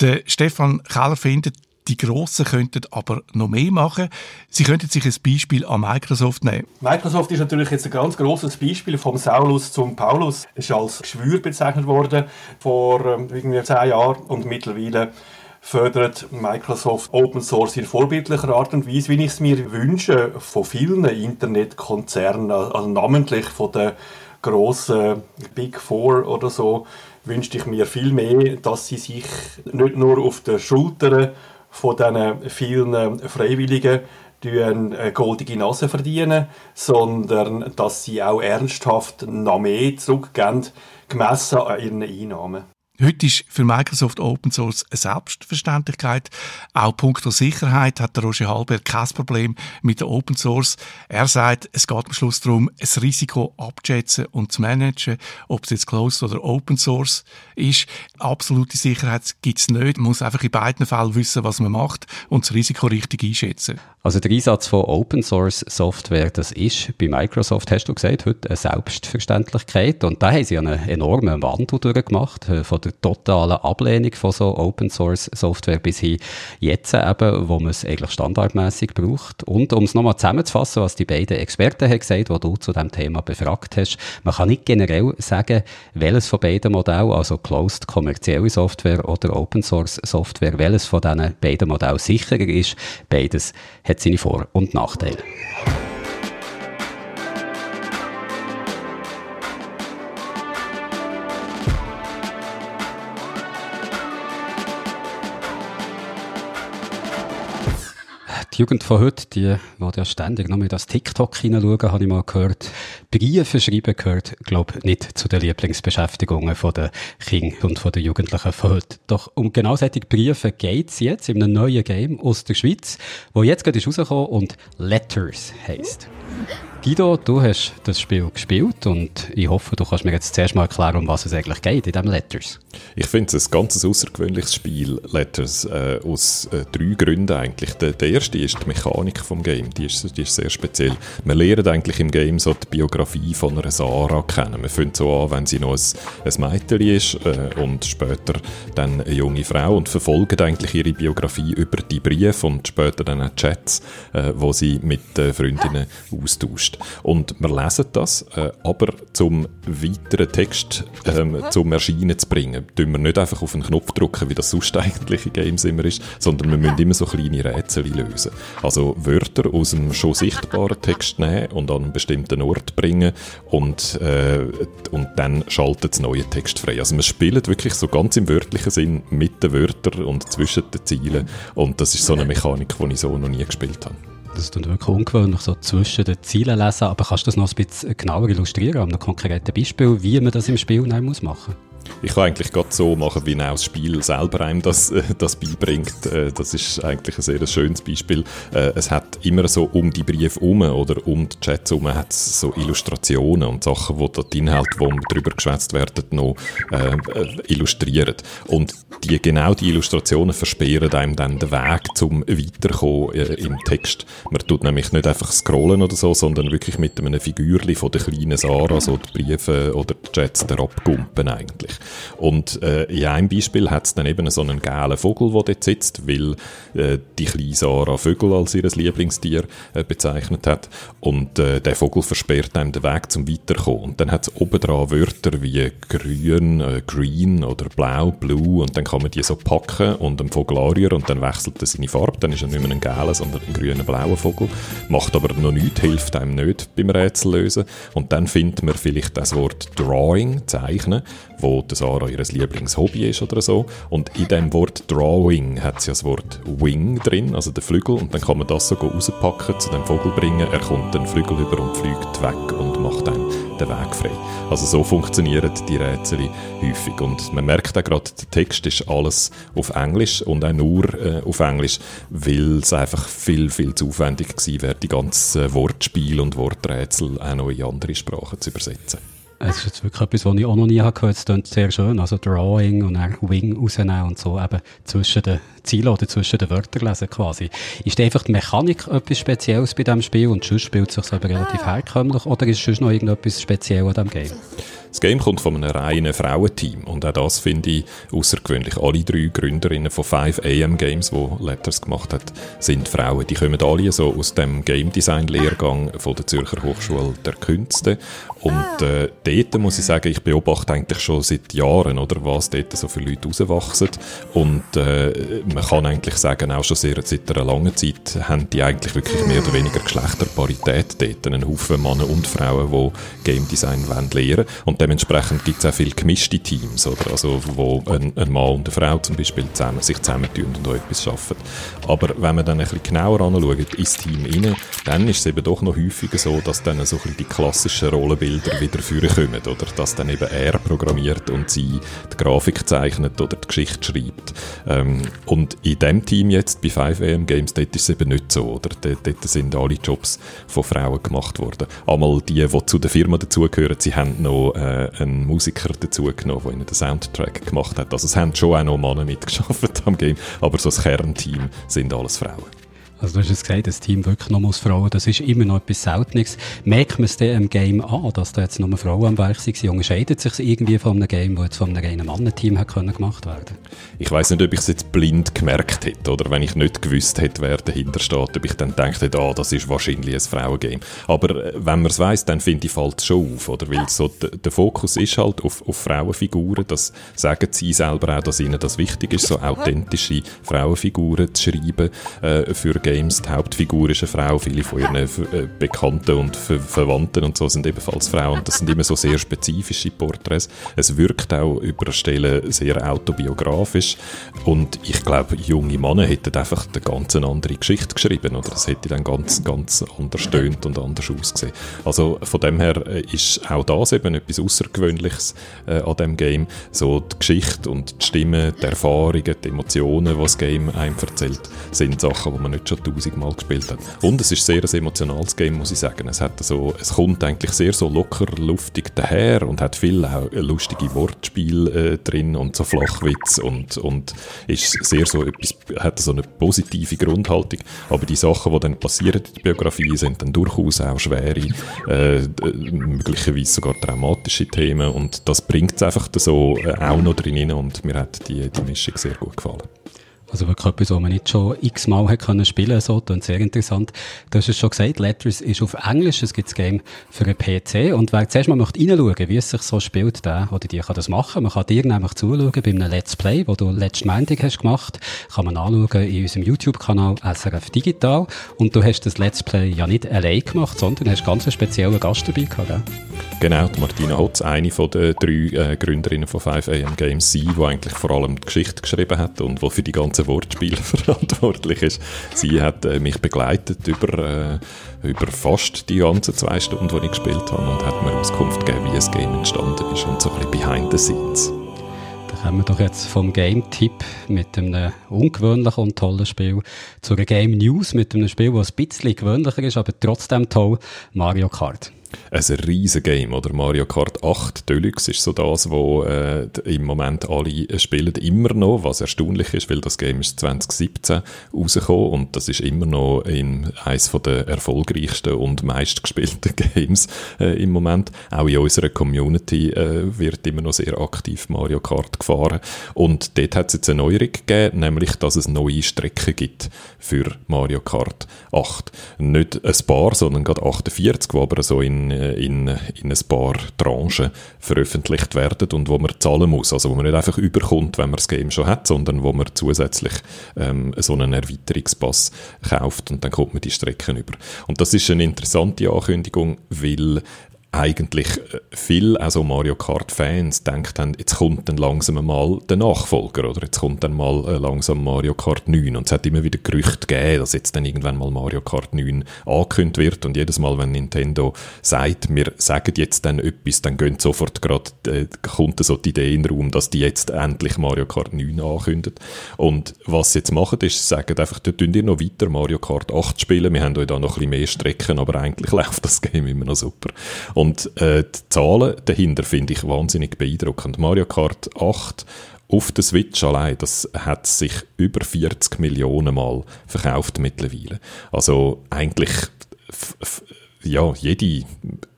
Der Stefan Keller findet, die Grossen könnten aber noch mehr machen. Sie könnten sich ein Beispiel an Microsoft nehmen. Microsoft ist natürlich jetzt ein ganz großes Beispiel vom Saulus zum Paulus. Ist als Geschwür bezeichnet worden vor ähm, irgendwie zehn Jahren und mittlerweile fördert Microsoft Open Source in vorbildlicher Art und Weise, wie ich es mir wünsche, von vielen Internetkonzernen, also namentlich von den grossen Big Four oder so, wünschte ich mir viel mehr, dass sie sich nicht nur auf der Schulter von diesen vielen Freiwilligen eine goldige Nase verdienen, sondern dass sie auch ernsthaft noch mehr zurückgeben, gemessen an ihren Einnahmen. Heute ist für Microsoft Open Source eine Selbstverständlichkeit. Auch punkto Sicherheit hat der Roger Halbert kein Problem mit der Open Source. Er sagt, es geht am Schluss darum, ein Risiko abzuschätzen und zu managen, ob es jetzt Closed oder Open Source ist. Absolute Sicherheit gibt es nicht. Man muss einfach in beiden Fällen wissen, was man macht und das Risiko richtig einschätzen. Also der Einsatz von Open Source Software, das ist bei Microsoft, hast du gesagt, heute eine Selbstverständlichkeit. Und da haben sie einen enormen Wandel durchgemacht, äh, von der totalen Ablehnung von so Open Source Software bis hin jetzt eben, wo man es eigentlich standardmäßig braucht. Und um es nochmal zusammenzufassen, was die beiden Experten haben gesagt, die du zu dem Thema befragt hast, man kann nicht generell sagen, welches von beiden Modellen, also closed kommerzielle Software oder Open Source Software, welches von diesen beiden Modellen sicherer ist. Beides hat seine Vor- und Nachteile. Die Jugend von heute, die will ja ständig noch mit das TikTok hineinschauen, habe ich mal gehört. Briefe schreiben gehört, glaube nicht zu den Lieblingsbeschäftigungen von den Kindern und von den Jugendlichen von heute. Doch um genau solche Briefe geht es jetzt in einem neuen Game aus der Schweiz, wo jetzt gerade ist rausgekommen und Letters heisst. Guido, du hast das Spiel gespielt und ich hoffe, du kannst mir jetzt zuerst mal erklären, um was es eigentlich geht in diesem Letters. Ich finde es ein ganz außergewöhnliches Spiel, Letters, äh, aus äh, drei Gründen eigentlich. Der, der, erste ist die Mechanik vom Game, die ist, die ist sehr speziell. Man lernt eigentlich im Game so die Biografie von einer Sarah kennen. Man fängt so an, wenn sie noch ein, ein Mädchen ist äh, und später dann eine junge Frau und verfolgt eigentlich ihre Biografie über die Briefe und später dann auch Chats, äh, wo sie mit Freundinnen austauscht. Und wir lesen das, äh, aber zum weiteren Text ähm, zum Erscheinen zu bringen, tun wir nicht einfach auf einen Knopf drücken, wie das sonst eigentlich in Games immer ist, sondern wir müssen immer so kleine Rätsel lösen. Also Wörter aus einem schon sichtbaren Text nehmen und an einen bestimmten Ort bringen und, äh, und dann schaltet das neue Text frei. Also wir spielen wirklich so ganz im wörtlichen Sinn mit den Wörtern und zwischen den Zielen und das ist so eine Mechanik, die ich so noch nie gespielt habe. Das ist wirklich ungewöhnlich, so zwischen den Zielen lesen. Aber kannst du das noch ein bisschen genauer illustrieren, an einem konkreten Beispiel, wie man das im Spiel machen muss? Ich kann eigentlich gerade so machen, wie auch das Spiel selber einem das, äh, das beibringt. Äh, das ist eigentlich ein sehr schönes Beispiel. Äh, es hat immer so um die Briefe herum oder um die Chats herum hat so Illustrationen und Sachen, wo die Inhalte, wo darüber geschwätzt werden, noch äh, illustrieren. Und die, genau die Illustrationen versperren einem dann den Weg zum Weiterkommen äh, im Text. Man tut nämlich nicht einfach scrollen oder so, sondern wirklich mit einem Figürli von der kleinen Sarah so die Briefe oder die Chats herabgumpen eigentlich. Und äh, in einem Beispiel hat es dann eben so einen gelben Vogel, der dort sitzt, weil äh, die kleine Sarah Vögel als ihr Lieblingstier äh, bezeichnet hat. Und äh, der Vogel versperrt einem den Weg zum Weiterkommen. Und dann hat es oben dran Wörter wie grün, äh, green oder blau, blue und dann kann man die so packen und dem Vogel anrühren und dann wechselt er seine Farbe. Dann ist er nicht mehr ein gelber, sondern ein grüner, blauer Vogel. Macht aber noch nichts, hilft einem nicht beim Rätsel lösen. Und dann findet man vielleicht das Wort Drawing, Zeichnen, wo Sarah ihr Lieblingshobby ist oder so. Und in dem Wort Drawing hat sie das Wort Wing drin, also der Flügel. Und dann kann man das so rauspacken, zu dem Vogel bringen. Er kommt den Flügel über und fliegt weg und macht dann den Weg frei. Also so funktionieren die Rätsel häufig. Und man merkt auch gerade, der Text ist alles auf Englisch und auch nur äh, auf Englisch, weil es einfach viel, viel zu aufwendig gewesen wäre, die ganzen Wortspiele und Worträtsel auch noch in andere Sprachen zu übersetzen. Es ist jetzt wirklich etwas, was ich auch noch nie gehört habe. Es klingt sehr schön. Also Drawing und dann Wing rausnehmen und so eben zwischen den Zielen oder zwischen den Wörtern lesen quasi. Ist einfach die Mechanik etwas Spezielles bei diesem Spiel und sonst spielt es sich aber relativ herkömmlich oder ist sonst noch irgendetwas Spezielles an diesem Game? Das Game kommt von einem reinen Frauenteam und auch das finde ich außergewöhnlich. Alle drei Gründerinnen von 5am Games, die Letters gemacht hat, sind Frauen. Die kommen alle so aus dem Game Design Lehrgang von der Zürcher Hochschule der Künste. Und äh, dort muss ich sagen, ich beobachte eigentlich schon seit Jahren, oder, was dort so viele Leute rauswachsen. Und äh, man kann eigentlich sagen, auch schon sehr, seit einer langen Zeit haben die eigentlich wirklich mehr oder weniger Geschlechterparität dort, einen Haufen Männer und Frauen, die Game Design wollen lernen und dementsprechend gibt es auch viele gemischte Teams, oder? Also, wo ein, ein Mann und eine Frau zum Beispiel zusammen, sich zusammentun und auch etwas schaffen. Aber wenn man dann ein bisschen genauer anschaut ins Team rein, dann ist es eben doch noch häufiger so, dass dann so ein bisschen die klassischen Rollenbilder wieder vorkommen, oder? Dass dann eben er programmiert und sie die Grafik zeichnet oder die Geschichte schreibt. Ähm, und in dem Team jetzt, bei 5am Games, dort ist es eben nicht so, oder? Dort, dort sind alle Jobs von Frauen gemacht worden. Einmal die, die zu der Firma dazugehören, sie haben noch äh, äh, einen Musiker dazugenommen, der ihnen den Soundtrack gemacht hat. Also es haben schon auch noch Männer mitgeschafft am Game, aber so das Kernteam sind alles Frauen. Also du hast es gesagt, das Team wirklich nur aus Frauen, das ist immer noch etwas Seltenes. Merkt man es denn im Game an, dass da jetzt nur Frauen am Werk sind? Unterscheidet sich irgendwie von einem Game, das jetzt von einem reinen Mannenteam gemacht werden Ich weiß nicht, ob ich es jetzt blind gemerkt hätte oder wenn ich nicht gewusst hätte, wer dahinter steht, ob ich dann gedacht hätte, ah, das ist wahrscheinlich ein Frauengame. Aber äh, wenn man es weiss, dann finde ich, fällt es schon auf, oder? Weil so der Fokus ist halt auf, auf Frauenfiguren, das sagen sie selber auch, dass ihnen das wichtig ist, so authentische Frauenfiguren zu schreiben äh, für Games. Die Hauptfigur ist eine Frau, viele von ihren äh, Bekannten und Ver Verwandten und so sind ebenfalls Frauen. Das sind immer so sehr spezifische Porträts. Es wirkt auch über Stellen sehr autobiografisch. Und ich glaube, junge Männer hätten einfach eine ganz andere Geschichte geschrieben. Oder das hätte dann ganz, ganz anders stöhnt und anders ausgesehen. Also von dem her äh, ist auch das eben etwas Außergewöhnliches äh, an dem Game. So die Geschichte und die Stimme, die Erfahrungen, die Emotionen, die das Game einem erzählt, sind Sachen, die man nicht schon tausendmal gespielt hat. Und es ist sehr ein emotionales Game, muss ich sagen. Es, hat so, es kommt eigentlich sehr so locker, luftig daher und hat viel auch lustige Wortspiele äh, drin und so Flachwitz und, und ist sehr so etwas, hat so eine positive Grundhaltung. Aber die Sachen, die dann passieren in der Biografie, sind dann durchaus auch schwere, äh, möglicherweise sogar traumatische Themen und das bringt es einfach so äh, auch noch drin und mir hat die, die Mischung sehr gut gefallen. Also wirklich etwas, was man nicht schon x-mal können spielen so, sehr interessant. Du hast es schon gesagt, Letters ist auf Englisch, es gibt das Game für einen PC und wer zuerst mal möchte reinschauen, wie es sich so spielt, der oder die kann das machen. Man kann dir nämlich zuschauen bei einem Let's Play, wo du letzten Montag hast gemacht, kann man anschauen in unserem YouTube-Kanal SRF Digital und du hast das Let's Play ja nicht allein gemacht, sondern hast ganz einen speziellen Gast dabei gehabt, gell? Genau, die Martina Hotz, eine von den drei äh, Gründerinnen von 5am Games, die eigentlich vor allem die Geschichte geschrieben hat und die für die ganze Wortspiele verantwortlich ist. Sie hat äh, mich begleitet über, äh, über fast die ganzen zwei Stunden, die ich gespielt habe und hat mir Auskunft gegeben, wie das Game entstanden ist und so ein bisschen behind the scenes. Da kommen wir doch jetzt vom Game-Tipp mit einem ungewöhnlichen und tollen Spiel zu einer Game News mit einem Spiel, das ein bisschen gewöhnlicher ist, aber trotzdem toll, Mario Kart ein riesen Game, oder? Mario Kart 8 Deluxe ist so das, wo äh, im Moment alle spielen, immer noch, was erstaunlich ist, weil das Game ist 2017 rausgekommen und das ist immer noch in eines der erfolgreichsten und meistgespielten Games äh, im Moment. Auch in unserer Community äh, wird immer noch sehr aktiv Mario Kart gefahren und dort hat es jetzt eine Neuerung gegeben, nämlich, dass es neue Strecken gibt für Mario Kart 8. Nicht ein paar, sondern gerade 48, wo aber so in in, in ein paar Tranchen veröffentlicht werden und wo man zahlen muss. Also wo man nicht einfach überkommt, wenn man das Game schon hat, sondern wo man zusätzlich ähm, so einen Erweiterungspass kauft und dann kommt man die Strecken über. Und das ist eine interessante Ankündigung, weil eigentlich äh, viele, also Mario Kart-Fans, denkt haben, jetzt kommt dann langsam mal der Nachfolger oder? Jetzt kommt dann mal äh, langsam Mario Kart 9 und es hat immer wieder Gerüchte gegeben, dass jetzt dann irgendwann mal Mario Kart 9 angekündigt wird. Und jedes Mal, wenn Nintendo sagt, wir sagen jetzt dann etwas, dann gehen sofort gerade, äh, kommt so die Idee in den Raum, dass die jetzt endlich Mario Kart 9 ankündigt. Und was sie jetzt machen, ist, sie sagen einfach, da tun ihr noch weiter Mario Kart 8 spielen, wir haben euch da noch ein bisschen mehr Strecken, aber eigentlich läuft das Game immer noch super. Und und äh, die Zahlen dahinter finde ich wahnsinnig beeindruckend. Mario Kart 8 auf der Switch allein, das hat sich über 40 Millionen Mal verkauft mittlerweile. Also eigentlich, ja, jede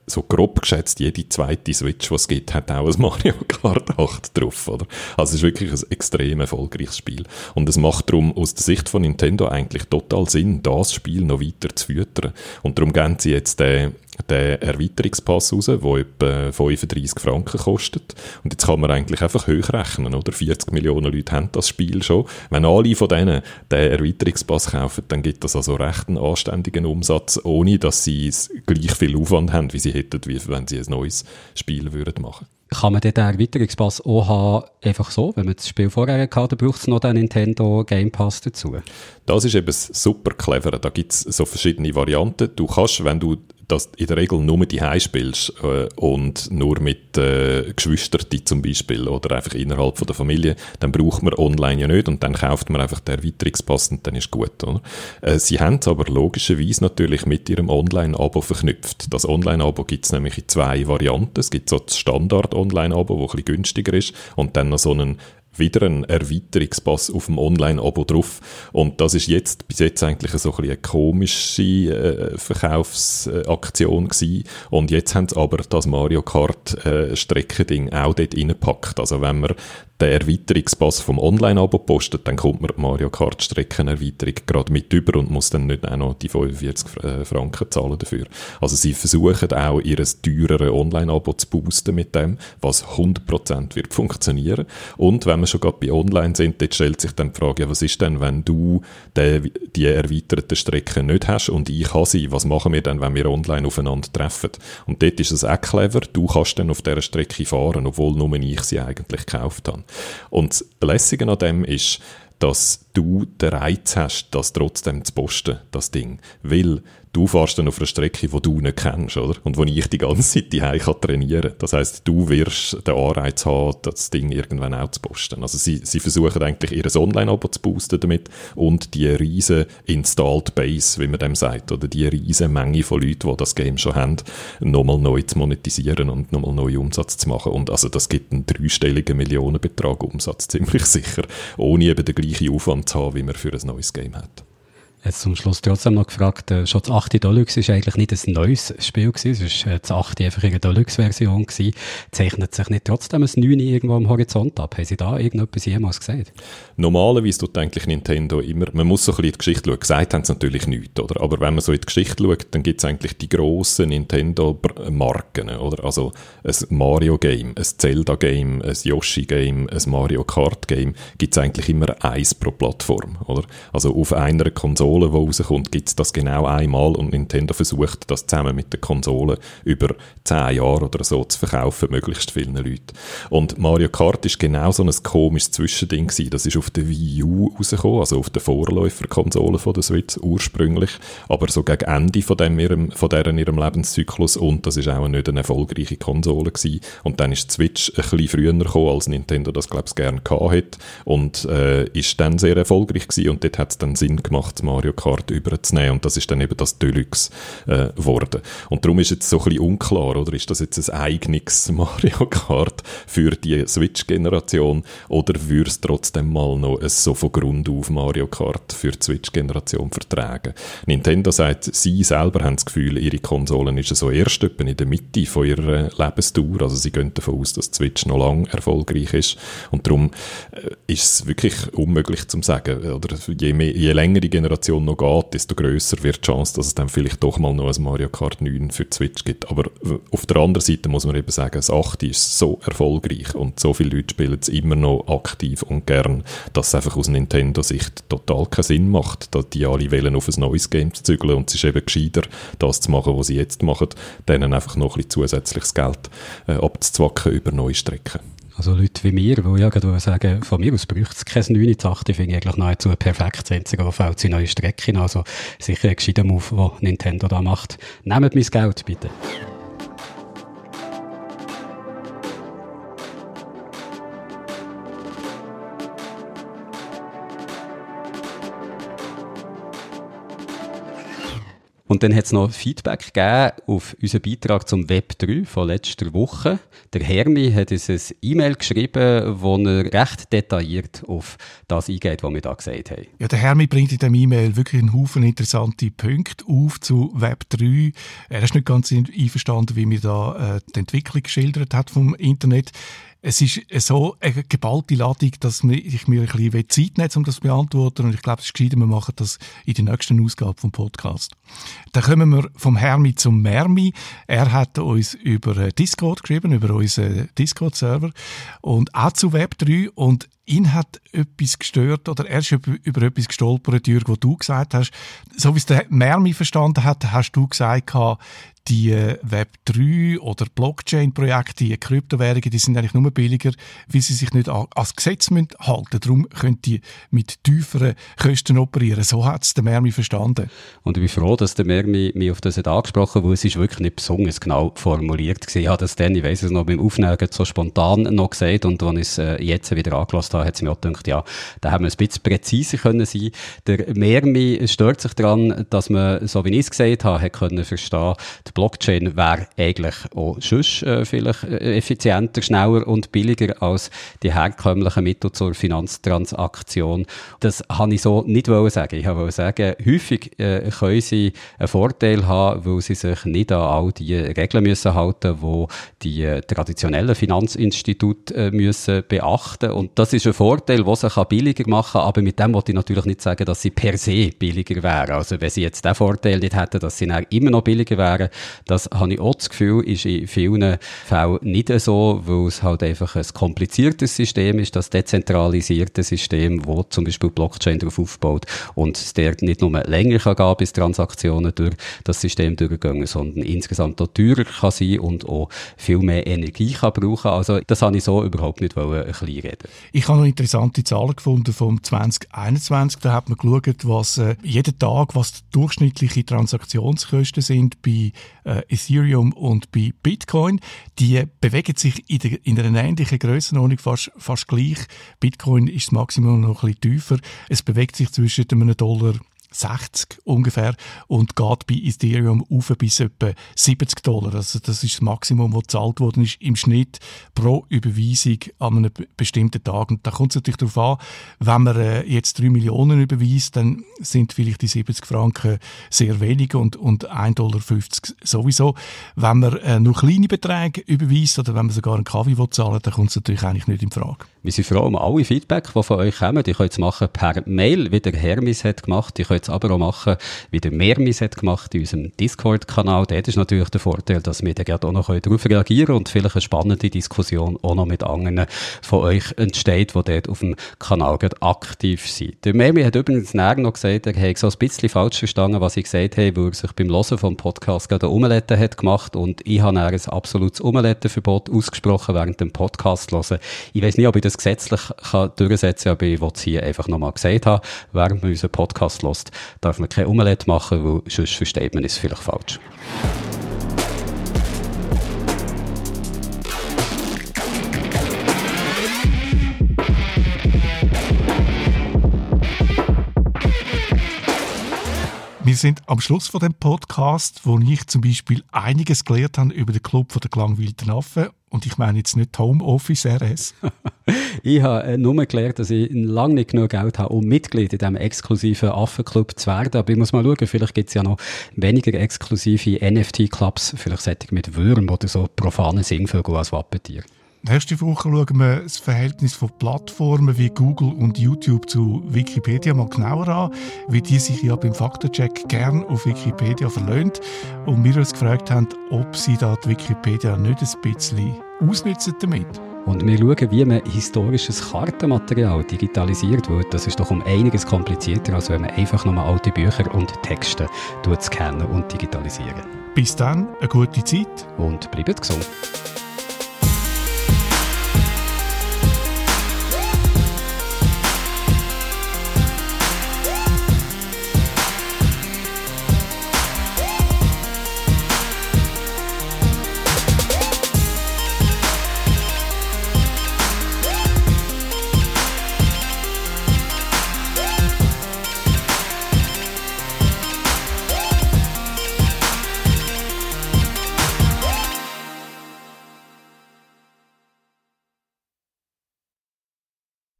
so grob geschätzt, jede zweite Switch, die es gibt, hat auch ein Mario Kart 8 drauf, oder? Also es ist wirklich ein extrem erfolgreiches Spiel. Und es macht darum aus der Sicht von Nintendo eigentlich total Sinn, das Spiel noch weiter zu füttern. Und darum geben sie jetzt den den Erweiterungspass raus, der etwa 35 Franken kostet. Und jetzt kann man eigentlich einfach hochrechnen, oder? 40 Millionen Leute haben das Spiel schon. Wenn alle von denen den Erweiterungspass kaufen, dann gibt das also recht einen anständigen Umsatz, ohne dass sie gleich viel Aufwand haben, wie sie hätten, wie wenn sie ein neues Spiel würden machen kann man den Erweiterungspass auch haben, einfach so, wenn man das Spiel vorher hatte, braucht es noch den Nintendo Game Pass dazu? Das ist eben super clever. Da gibt es so verschiedene Varianten. Du kannst, wenn du das in der Regel nur die spielst äh, und nur mit äh, Geschwistern zum Beispiel oder einfach innerhalb von der Familie, dann braucht man online ja nicht und dann kauft man einfach den Erweiterungspass und dann ist gut. Oder? Äh, sie haben es aber logischerweise natürlich mit ihrem Online-Abo verknüpft. Das Online-Abo gibt es nämlich in zwei Varianten. Es gibt so das Standard-Online-Abo, das ein bisschen günstiger ist und dann noch so einen wieder ein Erweiterungspass auf dem Online-Abo drauf. Und das ist jetzt, bis jetzt eigentlich so ein eine komische äh, Verkaufsaktion gewesen. Und jetzt haben sie aber das Mario Kart äh, Streckending auch dort reingepackt. Also wenn man den Erweiterungspass vom Online-Abo postet, dann kommt man Mario Kart Streckenerweiterung gerade mit über und muss dann nicht auch noch die 45 äh, Franken zahlen dafür. Also sie versuchen auch ihr teurere Online-Abo zu boosten mit dem, was 100% wird funktionieren. Und wenn wir schon gerade bei Online sind, dort stellt sich dann die Frage, ja, was ist denn, wenn du die, die erweiterten Strecken nicht hast und ich habe sie, was machen wir dann, wenn wir online aufeinander treffen? Und dort ist es auch clever, du kannst dann auf dieser Strecke fahren, obwohl nur ich sie eigentlich gekauft habe. Und das Lässige an dem ist, dass du den Reiz hast, das trotzdem zu posten, das Ding. Weil du fährst dann auf einer Strecke, die du nicht kennst, oder? Und wo ich die ganze Zeit die kann Das heißt, du wirst den Anreiz haben, das Ding irgendwann auch zu posten. Also sie, sie versuchen eigentlich ihr Online-Abo zu boosten damit und die riesen Installed Base, wie man dem sagt, oder die riesen Menge von Leuten, die das Game schon haben, nochmal neu zu monetisieren und nochmal neuen Umsatz zu machen. Und also das gibt einen dreistelligen Millionenbetrag Umsatz, ziemlich sicher, ohne eben den gleichen Aufwand zu haben, wie man für ein neues Game hat. Jetzt zum Schluss trotzdem noch gefragt, äh, schon das 8. Deluxe ist eigentlich nicht ein neues Spiel gewesen, es war äh, das 8. einfach eine Deluxe-Version gewesen. Zeichnet sich nicht trotzdem ein 9 irgendwo am Horizont ab? Haben Sie da irgendetwas jemals gesagt? Normalerweise tut eigentlich Nintendo immer, man muss so ein bisschen in die Geschichte schauen, gesagt haben sie natürlich nichts, oder? Aber wenn man so in die Geschichte schaut, dann gibt es eigentlich die grossen Nintendo-Marken, oder? Also ein Mario-Game, ein Zelda-Game, ein Yoshi-Game, ein Mario Kart-Game, gibt es eigentlich immer eins pro Plattform, oder? Also auf einer Konsole Konsole, die rauskommt, gibt es das genau einmal und Nintendo versucht, das zusammen mit der Konsole über zehn Jahre oder so zu verkaufen, möglichst vielen Leuten. Und Mario Kart ist genau so ein komisches Zwischending gewesen. Das ist auf der Wii U rausgekommen, also auf der Vorläuferkonsole von der Switch ursprünglich, aber so gegen Ende von, dem von deren ihrem Lebenszyklus und das ist auch nicht eine erfolgreiche Konsole gewesen. Und dann ist die Switch ein bisschen früher gekommen, als Nintendo das, glaube ich, gerne gehabt hat und äh, ist dann sehr erfolgreich gewesen und dort hat es dann Sinn gemacht, Mario Mario Kart überzunehmen. Und das ist dann eben das Deluxe äh, geworden. Und darum ist jetzt so ein bisschen unklar, oder? Ist das jetzt ein eigenes Mario Kart für die Switch-Generation? Oder würde es trotzdem mal noch ein so von Grund auf Mario Kart für die Switch-Generation vertragen? Nintendo sagt, sie selber haben das Gefühl, ihre Konsolen ist so erst in der Mitte von ihrer Lebensdauer, also sie gehen davon aus, dass die Switch noch lang erfolgreich ist. Und darum äh, ist es wirklich unmöglich zu sagen, oder je, mehr, je länger die Generation Generation noch geht, desto grösser wird die Chance, dass es dann vielleicht doch mal noch ein Mario Kart 9 für die Switch gibt. Aber auf der anderen Seite muss man eben sagen, das 8 ist so erfolgreich und so viele Leute spielen es immer noch aktiv und gern, dass es einfach aus Nintendo-Sicht total keinen Sinn macht, dass die alle wollen auf ein neues Game zu zügeln und es ist eben gescheiter, das zu machen, was sie jetzt machen, denen einfach noch ein bisschen zusätzliches Geld äh, abzuzwacken über neue Strecken. Also Leute wie mir, die ja gerade sagen, von mir aus braucht es kein 9 8, finde ich eigentlich nahezu perfekt. Das Einzige, was fällt, sind neue Strecken. Also sicher ein gescheiter Move, den Nintendo da macht. Nehmt mein Geld, bitte. Und dann hat es noch Feedback gegeben auf unseren Beitrag zum Web 3 von letzter Woche. Der Hermi hat uns ein E-Mail geschrieben, wo er recht detailliert auf das eingeht, was wir da gesagt haben. Ja, der Hermi bringt in dem E-Mail wirklich einen Haufen interessante Punkte auf zu Web 3. Er ist nicht ganz einverstanden, wie mir da äh, die Entwicklung geschildert hat vom Internet es ist so eine geballte Ladung, dass ich mir ein bisschen Zeit nehme, um das zu beantworten. Und ich glaube, es ist gescheiter, wir machen das in der nächsten Ausgabe vom Podcast. Dann kommen wir vom Hermi zum Mermi. Er hat uns über äh, Discord geschrieben, über unseren Discord-Server und auch zu Web3 und ihn hat etwas gestört oder er ist über, über etwas gestolpert, Jürg, was du gesagt hast. So wie es der Mermi verstanden hat, hast du gesagt, die äh, Web3 oder Blockchain-Projekte, die Kryptowährungen, die sind eigentlich nur billiger, weil sie sich nicht als Gesetz müssen halten Darum können die mit tieferen Kosten operieren. So hat es der Mermi verstanden. Und ich bin froh, dass der Mermi mich auf das hat angesprochen hat, weil es wirklich nicht besonders genau formuliert war. Ich habe das dann, ich weiss es noch, beim Aufnehmen so spontan noch gesagt und als ich es äh, jetzt wieder angelassen habe, hat es mir auch gedacht, ja, da haben wir ein bisschen präziser können sein. Der Mermi stört sich daran, dass man, so wie ich es gesagt habe, hat können verstehen, die Blockchain wäre eigentlich auch sonst äh, vielleicht äh, effizienter, schneller und billiger als die herkömmlichen Mittel zur Finanztransaktion. Das habe ich so nicht wollen sagen. Ich wollte sagen, häufig äh, können sie einen Vorteil haben, weil sie sich nicht an all die Regeln müssen halten, wo die äh, traditionellen Finanzinstitute äh, müssen beachten. Und das ist ein Vorteil, der sich billiger machen kann, aber mit dem wollte ich natürlich nicht sagen, dass sie per se billiger wären. Also wenn sie jetzt den Vorteil nicht hätten, dass sie dann immer noch billiger wären, das habe ich auch das Gefühl, ist in vielen Fällen nicht so, weil es halt einfach ein kompliziertes System ist, das dezentralisierte System, wo zum Beispiel Blockchain darauf aufbaut und es dort nicht nur länger kann gehen, bis Transaktionen durch das System durchgehen, sondern insgesamt auch teurer kann sein und auch viel mehr Energie kann brauchen. Also das habe ich so überhaupt nicht wollen, ein bisschen reden. Ich habe noch interessante Zahlen gefunden vom 2021. Da hat man geschaut, was äh, jeden Tag, was die durchschnittliche Transaktionskosten sind bei äh, Ethereum und bei Bitcoin. Die bewegen sich in, der, in einer ähnlichen Grössenordnung fast, fast gleich. Bitcoin ist das Maximum noch ein bisschen tiefer. Es bewegt sich zwischen einem Dollar 60 ungefähr und geht bei Ethereum auf bis etwa 70 Dollar. Also das ist das Maximum, das gezahlt worden ist im Schnitt pro Überweisung an einem bestimmten Tag. Und da kommt es natürlich darauf an, wenn man äh, jetzt 3 Millionen überweist, dann sind vielleicht die 70 Franken sehr wenig und, und 1,50 Dollar sowieso. Wenn man äh, nur kleine Beträge überweist oder wenn man sogar einen Kaffee zahlen will, dann kommt es natürlich eigentlich nicht in Frage. Wir sind froh um alle Feedback, die von euch kommen. Die könnt es machen per Mail, wie der Hermes hat gemacht. Die es aber auch machen, wie der Mermis hat gemacht in unserem Discord-Kanal. Dort ist natürlich der Vorteil, dass wir da gerade auch noch darauf reagieren können und vielleicht eine spannende Diskussion auch noch mit anderen von euch entsteht, die dort auf dem Kanal gerade aktiv sind. Der Mermi hat übrigens näher noch gesagt, er hätte so ein bisschen falsch verstanden, was ich gesagt habe, weil er sich beim Hören vom Podcast gerade Omelette hat gemacht und ich habe ein absolutes Omelettenverbot ausgesprochen während dem Podcast hören. Ich weiß nicht, ob ich das gesetzlich kann durchsetzen kann, aber ich wollte es hier einfach nochmal gesagt haben, während man unseren Podcast hört, darf man kein Omelette machen, weil sonst versteht man es vielleicht falsch. Wir sind am Schluss von dem Podcast, wo ich zum Beispiel einiges gelernt habe über den Club der gelangweilten Affen. Und ich meine jetzt nicht Homeoffice RS. ich habe äh, nur gelernt, dass ich lange nicht genug Geld habe, um Mitglied in diesem exklusiven Affenclub zu werden. Aber ich muss mal schauen, vielleicht gibt es ja noch weniger exklusive NFT-Clubs, vielleicht solche mit Würm oder so profane Singvögel als Wappentier. Nächste Woche schauen wir das Verhältnis von Plattformen wie Google und YouTube zu Wikipedia mal genauer an, wie die sich ja beim Faktencheck gern auf Wikipedia verlöhnt und wir uns gefragt haben, ob sie da die Wikipedia nicht ein bisschen ausnutzen damit. Und wir schauen, wie man historisches Kartenmaterial digitalisiert wird. Das ist doch um einiges komplizierter, als wenn man einfach nur alte Bücher und Texte scannen und digitalisieren. Bis dann, eine gute Zeit und bleibt gesund.